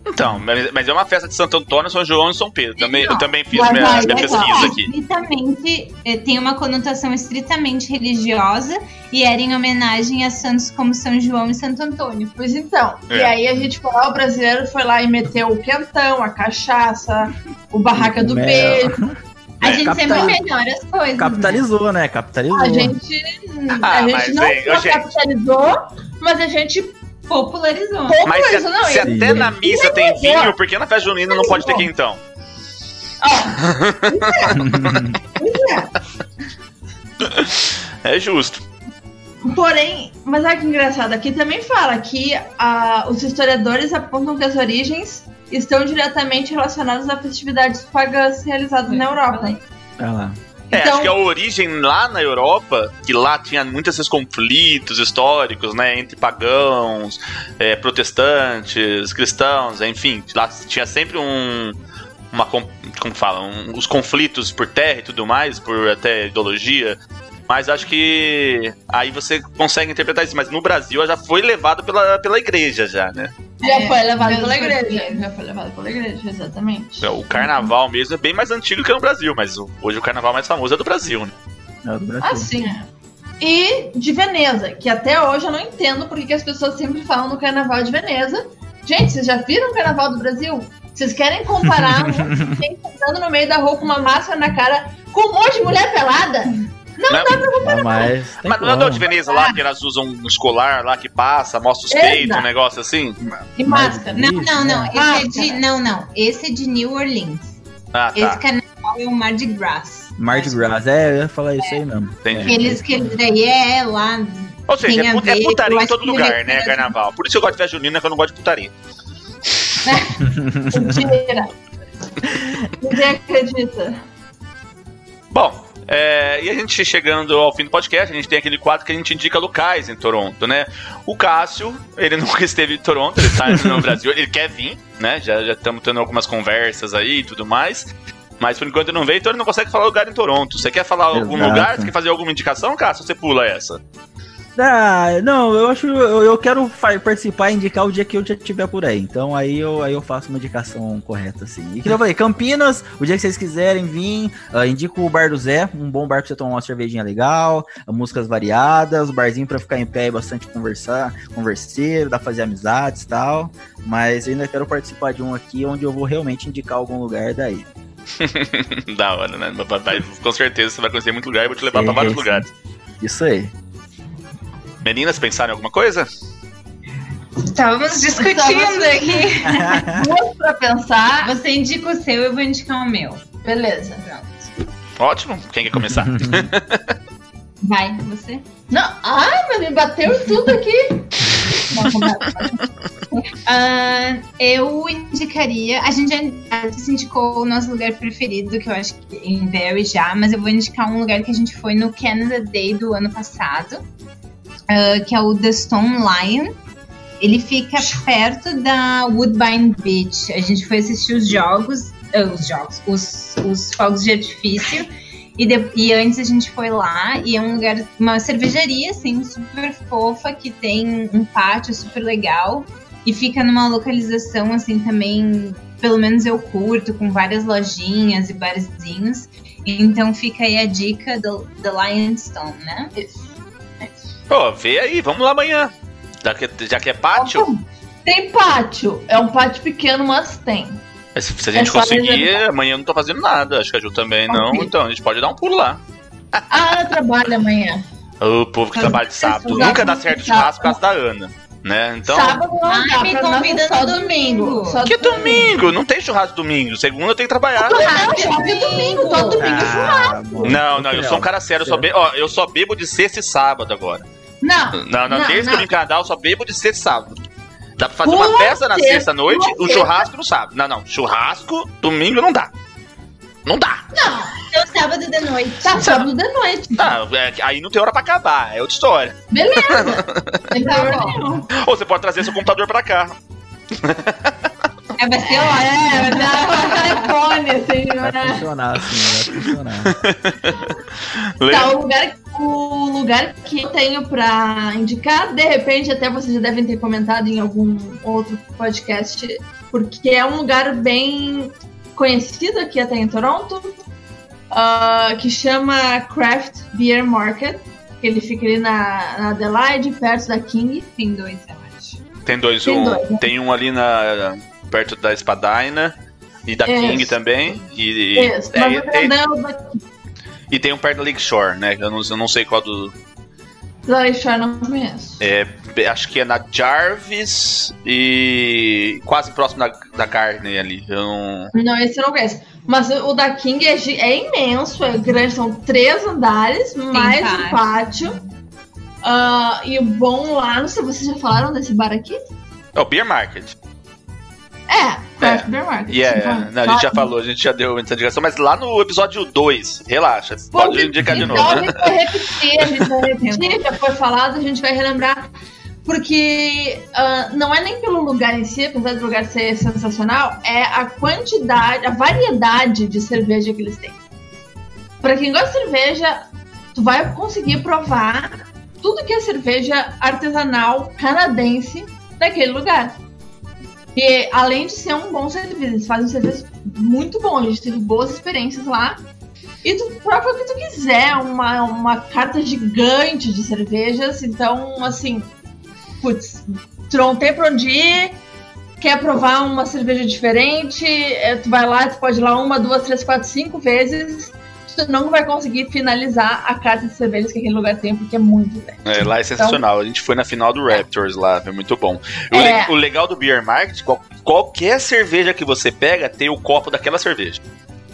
Então, mas é uma festa de Santo Antônio, São João e São Pedro. Também, eu também fiz minha, vai, minha vai pesquisa lá. aqui. Estritamente, eh, tem uma conotação estritamente religiosa e era em homenagem a santos como São João e Santo Antônio. Pois então. É. E aí a gente foi lá, o brasileiro foi lá e meteu o quentão, a cachaça, o barraca do beijo. A É, gente sempre melhora as coisas. né? Capitalizou, né? Capitalizou. A gente, Ah, a gente não hein, só gente. capitalizou, mas a gente Popularizou. Mas se, popularizou. Não, se ele- até na missa tem Sim. vinho, por que na festa junina não pode ter quentão? É justo. Porém, mas olha que engraçado, aqui também fala que ah, os historiadores apontam que as origens estão diretamente relacionadas a festividades pagãs realizadas na Europa. Olha lá. É, Então- acho que a origem lá na Europa, que lá tinha muitos esses conflitos históricos, né, entre pagãos, é, protestantes, cristãos, enfim, lá tinha sempre um, uma, com- como fala, um- os conflitos por terra e tudo mais, por até ideologia, mas acho que aí você consegue interpretar isso, mas no Brasil já foi levado pela, pela igreja já, né? Já É, foi levado pela igreja. Já foi levado pela igreja, exatamente. O carnaval mesmo é bem mais antigo que no Brasil, mas hoje o carnaval mais famoso é do Brasil, né? É o do Brasil. Assim. E de Veneza, que até hoje eu não entendo porque que as pessoas sempre falam no carnaval de Veneza. Gente, vocês já viram o carnaval do Brasil? Vocês querem comparar um monte de gente andando no meio da rua com uma máscara na cara com um monte de mulher pelada? Não, Ah, mas. tem mas não é de Veneza lá que elas usam um escolar lá que passa, mostra os peitos, um negócio assim? E Mas- máscara. Não, não, não. Esse é de. Máscara. Não, não. Esse é de New Orleans. Ah, Esse tá. carnaval é o Mardi Gras. Mardi Gras. É, eu ia falar isso aí mesmo. Entendi. Eles que daí é lá. Ou seja, é, put- é putaria em todo lugar, né? Carnaval. Por isso que eu gosto de festa junina, que eu não gosto de putaria. Mentira. Ninguém acredita. Bom, é, e a gente chegando ao fim do podcast, a gente tem aquele quadro que a gente indica locais em Toronto, né? O Cássio, ele nunca esteve em Toronto, ele tá no Brasil, ele quer vir, né? Já estamos tendo algumas conversas aí e tudo mais. Mas por enquanto ele não veio, então ele não consegue falar lugar em Toronto. Você quer falar algum Exato. lugar? Você quer fazer alguma indicação, Cássio? Você pula essa. Ah, não, eu acho. Eu, eu quero participar e indicar o dia que eu já estiver por aí. Então aí eu, aí eu faço uma indicação correta, assim. E que eu falei, Campinas, o dia que vocês quiserem vir, uh, indico o Bar do Zé, um bom bar pra você tomar uma cervejinha legal, músicas variadas, o barzinho pra ficar em pé e bastante conversar, converseiro, dá pra fazer amizades e tal. Mas eu ainda quero participar de um aqui onde eu vou realmente indicar algum lugar daí. da hora, né? com certeza você vai conhecer muito lugar e vou te levar para vários lugares. Isso aí. Meninas, pensaram em alguma coisa? Estávamos discutindo aqui. Duas pra pensar. Você indica o seu, eu vou indicar o meu. Beleza. Pronto. Ótimo. Quem quer começar? Vai, você. Não, ai, mas me bateu tudo aqui. Uh, eu indicaria. A gente já indicou o nosso lugar preferido, que eu acho que em Barry já, mas eu vou indicar um lugar que a gente foi no Canada Day do ano passado, uh, que é o The Stone Lion. Ele fica perto da Woodbine Beach. A gente foi assistir os jogos, uh, os jogos, os, os fogos de artifício. E, de, e, antes a gente foi lá e é um lugar, uma cervejaria, assim, super fofa, que tem um pátio super legal. E fica numa localização, assim, também, pelo menos eu curto, com várias lojinhas e barzinhos. Então fica aí a dica do, do Lionstone, né? Pô, vê aí, vamos lá amanhã. Já que, já que é pátio? Tem pátio. É um pátio pequeno, mas tem. Se, se a gente é conseguir, amanhã eu não tô fazendo nada. Acho que a Ju também não. Então a gente pode dar um pulo lá. Ah, eu trabalho amanhã. O povo que trabalha de sábado. Nunca dá certo churrasco por causa da Ana. Né? Então... Sábado não Ai, dá, me convida só domingo. Só que domingo? Não tem churrasco domingo. Segunda eu tenho que trabalhar. Churrasco é domingo. Todo domingo é churrasco. Não, não, eu sou um cara sério. Eu só, be... Ó, eu só bebo de sexta e sábado agora. Não. Não, não, desde que eu eu só bebo de sexta e sábado. Dá pra fazer uma festa na sexta-noite, um churrasco no sábado. Não, não. Churrasco, domingo não dá. Não dá. Não, é o sábado de noite. Tá, sábado de noite. Ah, é, aí não tem hora pra acabar, é outra história. Beleza. tem nenhum. Ou você pode trazer seu computador pra cá. É, vai ser ótimo. É, vai dar um telefone, assim, Vai né? funcionar, assim, vai funcionar. Tá, o lugar, o lugar que eu tenho pra indicar, de repente até vocês já devem ter comentado em algum outro podcast, porque é um lugar bem conhecido aqui até em Toronto, uh, que chama Craft Beer Market. Ele fica ali na, na Adelaide, perto da King. Tem dois, eu acho. Tem dois, Tem um, dois, né? tem um ali na perto da Espadina e da Isso. King também. E, Isso, é, e- grandão daqui. E tem um perto da Lakeshore, né? Eu não, eu não sei qual do. Da Lakeshore não conheço. É, acho que é na Jarvis e quase próximo da, da Carne ali. Eu não. Não, esse eu não conheço. Mas o da King é, é imenso, é grande, são três andares, mais um pátio. Ah, e o bom lá, não sei, vocês já falaram desse bar aqui? É o Beer Market. É, Market. E é, Então, não, a gente já falou, a gente já deu essa indicação, mas lá no episódio 2, relaxa, pode indicar de então novo. a gente vai repetir, a gente vai repetir, já foi falado, a gente vai relembrar. Porque ah, não é nem pelo lugar em si, apesar do lugar ser sensacional, é a quantidade, a variedade de cerveja que eles têm. Pra quem gosta de cerveja, tu vai conseguir provar tudo que é cerveja artesanal canadense daquele lugar. E além de ser um bom serviço, eles fazem um serviço muito bom. A gente teve boas experiências lá. E tu prova o que tu quiser, uma, uma carta gigante de cervejas. Então, assim, putz, tu não tem pra onde ir, quer provar uma cerveja diferente, é, tu vai lá, tu pode ir lá uma, duas, três, quatro, cinco vezes. Tu não vai conseguir finalizar a carta de cervejas que aquele lugar tem, porque é muito grande. É, lá é sensacional. A gente foi na final do Raptors lá, foi muito bom. O, le- É. o legal do Beer Market, qual- qualquer cerveja que você pega tem o copo daquela cerveja.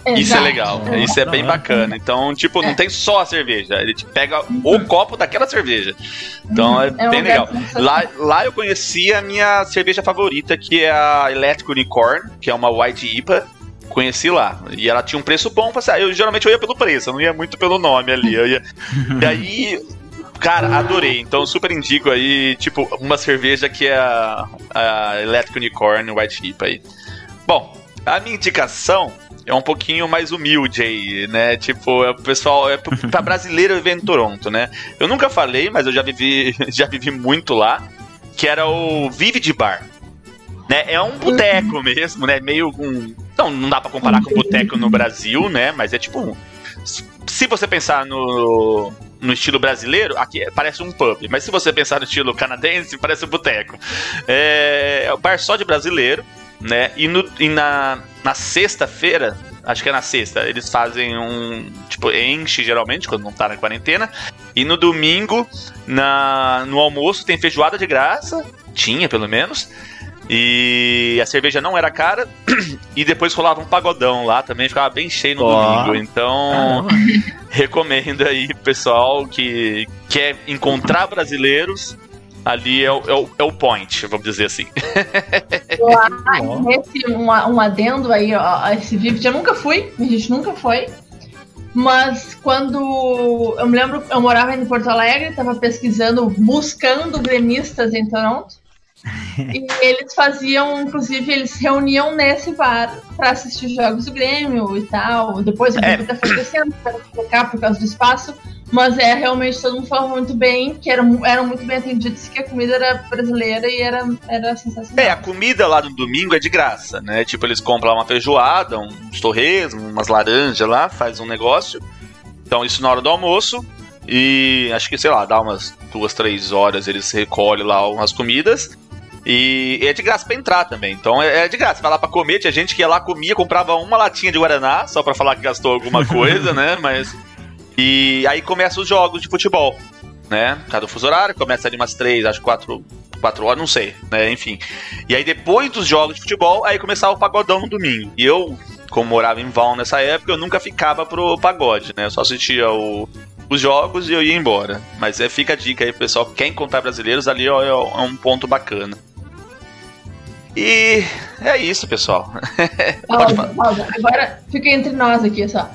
Isso é Exato. legal, É. isso é bem Não, é. bacana. Então, tipo, não É. tem só a cerveja, ele te pega o copo daquela cerveja. Então é, É um bem lugar legal. Lá, lá eu conheci a minha cerveja favorita, que é a Electric Unicorn, que é uma White IPA. Conheci lá. E ela tinha um preço bom pra sair. Eu geralmente eu ia pelo preço, eu não ia muito pelo nome ali. Eu ia... e aí, cara, adorei. Então super indico aí, tipo, uma cerveja que é a, a Electric Unicorn White IPA aí. Bom, a minha indicação é um pouquinho mais humilde aí, né? Tipo, é o pessoal, é pra brasileiro viver em Toronto, né? Eu nunca falei, mas eu já vivi, já vivi muito lá, que era o Vivid Bar. Né? É um boteco mesmo, né? Meio um. Não, não dá pra comparar com boteco no Brasil, né? Mas é tipo. Se você pensar no, no estilo brasileiro, aqui parece um pub. Mas se você pensar no estilo canadense, parece um boteco. É, é o bar só de brasileiro, né? E, no, e na, na sexta-feira, acho que é na sexta, eles fazem um. Tipo, enche geralmente, quando não tá na quarentena. E no domingo, na, no almoço, tem feijoada de graça. Tinha, pelo menos. E a cerveja não era cara. e depois rolava um pagodão lá também, ficava bem cheio no oh. domingo. Então, recomendo aí, pessoal, que quer encontrar brasileiros. Ali é o, é o, é o point, vamos dizer assim. esse, um, um adendo aí, ó, esse Vivid, eu nunca fui, a gente nunca foi. Mas quando eu me lembro, eu morava em Porto Alegre, estava pesquisando, buscando gremistas em Toronto e eles faziam, inclusive, eles reuniam nesse bar para assistir jogos do Grêmio e tal. Depois o Grêmio é. foi crescendo para ficar por causa do espaço. Mas é realmente todo mundo falava muito bem, que eram, eram muito bem atendidos, que a comida era brasileira e era, era sensacional. É, a comida lá no domingo é de graça, né? Tipo, eles compram uma feijoada, uns torresmos, umas laranjas lá, faz um negócio. Então, isso na hora do almoço. E acho que, sei lá, dá umas duas, três horas, eles recolhem lá umas comidas. E é de graça pra entrar também. Então é, é de graça. Vai lá pra comer. Tinha gente que ia lá, comia, comprava uma latinha de Guaraná, só pra falar que gastou alguma coisa, né? Mas. E aí começam os jogos de futebol, né? Cada fuso horário, começa ali umas três, acho quatro, quatro horas, não sei, né? Enfim. E aí depois dos jogos de futebol, aí começava o pagodão no domingo. E eu, como morava em Val nessa época, eu nunca ficava pro pagode, né? Eu só assistia o, os jogos e eu ia embora. Mas é, fica a dica aí, pessoal. Quem encontrar brasileiros ali ó, é um ponto bacana. E é isso, pessoal. Pausa, pausa. Agora fica entre nós aqui só.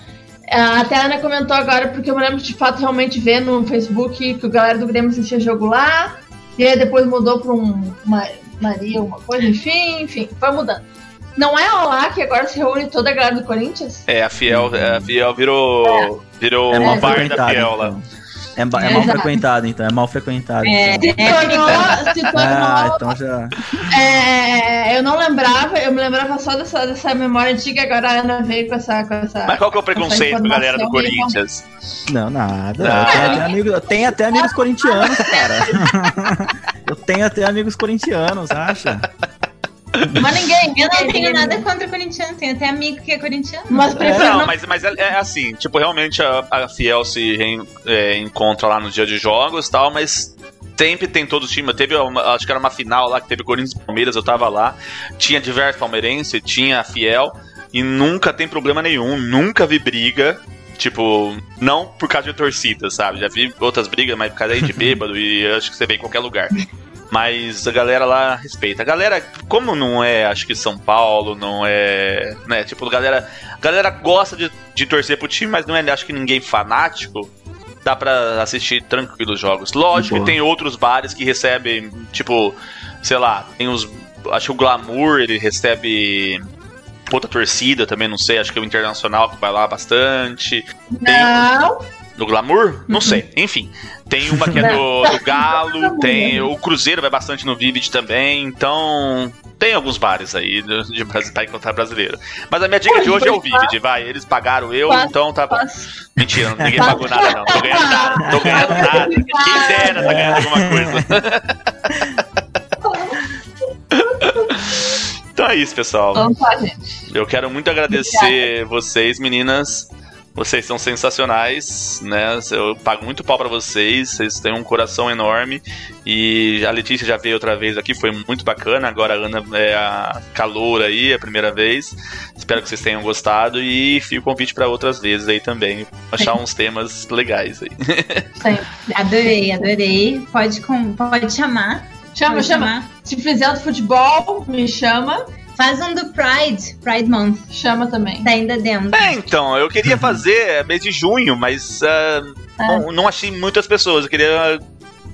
Ah, até a Ana comentou agora, porque eu me lembro de fato realmente ver no Facebook que o galera do Grêmio assistia jogo lá, e aí depois mudou para um uma, Maria, uma coisa, enfim, enfim, foi mudando. Não é lá que agora se reúne toda a galera do Corinthians? É, a Fiel, a Fiel virou, é. virou é uma parte da Fiel lá. É, é mal frequentado, então. É mal frequentado. É, então. Se tornou. Se tornou ah, então já. É, eu não lembrava, eu me lembrava só dessa, dessa memória antiga, agora a Ana veio com essa. Com essa Mas qual que é o preconceito galera do Corinthians? Não, nada. Não. Eu, tenho até amigos, eu tenho até amigos corintianos, cara. eu tenho até amigos corintianos, acha? Mas ninguém, eu não tenho nada contra o corintiano, tenho até amigo que é corintiano. Mas prefiro. Não, mas, mas é, é, assim, tipo, realmente a, a Fiel se re, é, encontra lá no dia de jogos e tal, mas sempre tem todo o time. Teve, uma, acho que era uma final lá que teve Corinthians e Palmeiras, eu tava lá. Tinha diversos palmeirenses, tinha a Fiel, e nunca tem problema nenhum, nunca vi briga. Tipo, não por causa de torcida, sabe? Já vi outras brigas, mas por causa de bêbado e acho que você vê em qualquer lugar. Mas a galera lá respeita. A galera, como não é, acho que São Paulo, não é. Né, tipo, a galera, a galera gosta de, de torcer pro time, mas não é, acho que ninguém fanático. Dá pra assistir tranquilo os jogos. Lógico Boa. que tem outros bares que recebem, tipo, sei lá, tem os. Acho que o Glamour ele recebe outra torcida também, não sei, acho que é o Internacional que vai lá bastante. Não. Tem... No Glamour? Não sei. Uhum. Enfim. Tem uma que é do, do Galo, tem o Cruzeiro vai bastante no Vivid também, então tem alguns bares aí de, de pra encontrar brasileiro. Mas a minha dica de hoje é o Vivid, vai. Eles pagaram eu, então tá. Mentira, ninguém pagou nada, não. Tô ganhando nada. Tô ganhando nada. Quem dera tá ganhando alguma coisa. então é isso, pessoal. Eu quero muito agradecer vocês, meninas vocês são sensacionais, né? Eu pago muito pau para vocês, vocês têm um coração enorme. E a Letícia já veio outra vez aqui, foi muito bacana. Agora a Ana é a caloura aí, é a primeira vez. Espero que vocês tenham gostado e fico o convite para outras vezes aí também. Achar uns temas legais aí. Sim. Adorei, adorei. Pode, com, pode chamar. Chama, pode chama. Chamar. Se fizer do futebol, me chama. Faz um do Pride, Pride Month. Chama também. Tá ainda dentro. É, então, eu queria fazer mês de junho, mas uh, é. não, não, achei muitas pessoas. Eu queria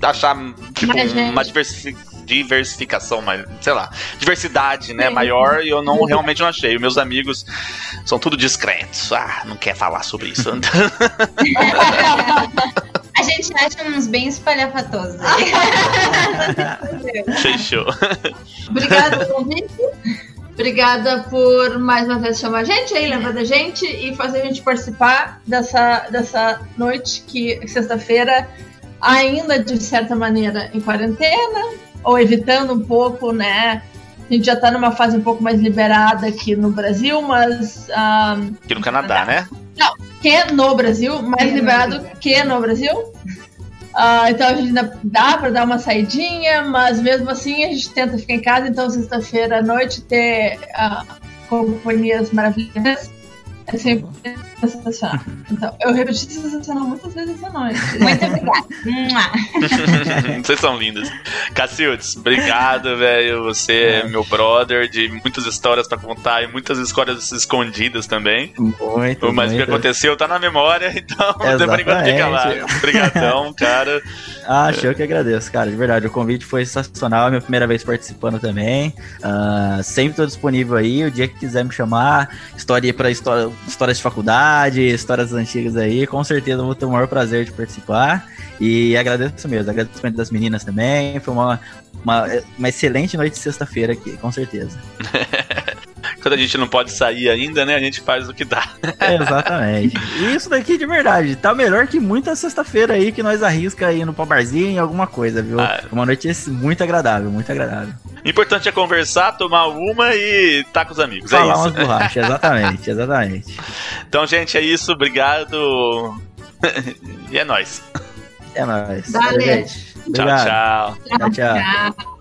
achar tipo, uma diversidade diversificação, mas, sei lá, diversidade, né, maior e eu não realmente não achei. Meus amigos são tudo discretos. Ah, não quer falar sobre isso. A gente acha uns bem espalhafatosos. Fechou. Obrigada convite. Obrigada por mais uma vez chamar a gente aí, lembrar da gente e fazer a gente participar dessa, dessa noite que sexta-feira, ainda de certa maneira em quarentena, ou evitando um pouco, né? A gente já tá numa fase um pouco mais liberada aqui no Brasil, mas ah, Aqui no Canadá, né? que no Brasil, mais liberado que no Brasil. Ah, então a gente ainda dá para dar uma saidinha, mas mesmo assim a gente tenta ficar em casa. Então, sexta-feira à noite, ter ah, companhias maravilhosas é sempre sensacional. Então, eu repeti sensacional muitas vezes essa noite. Muito obrigada. Vocês são lindos. Cacildes, obrigado, velho. Você é meu brother de muitas histórias pra contar e muitas histórias escondidas também. Muito, Mas o que muito. aconteceu tá na memória, então por enquanto fica lá. Obrigadão, cara. Ah, eu que agradeço, cara, de verdade. O convite foi sensacional, é minha primeira vez participando também. Ah, sempre tô disponível aí, o dia que quiser me chamar, história para história, histórias de faculdade, histórias antigas aí, com certeza vou ter o maior prazer de participar. E agradeço mesmo, agradecimento das meninas também. Foi uma, uma, uma excelente noite de sexta-feira aqui, com certeza. Quando a gente não pode sair ainda, né? A gente faz o que dá. Exatamente. E isso daqui de verdade, tá melhor que muita sexta-feira aí que nós arrisca aí no pau barzinho, alguma coisa, viu? Ah. Uma noite muito agradável, muito agradável. Importante é conversar, tomar uma e tá com os amigos. é Falar isso. umas borrachas, exatamente, exatamente. Então, gente, é isso. Obrigado. e é nóis. É nóis. Valeu. Tchau, tchau. Tchau, tchau. Tchau.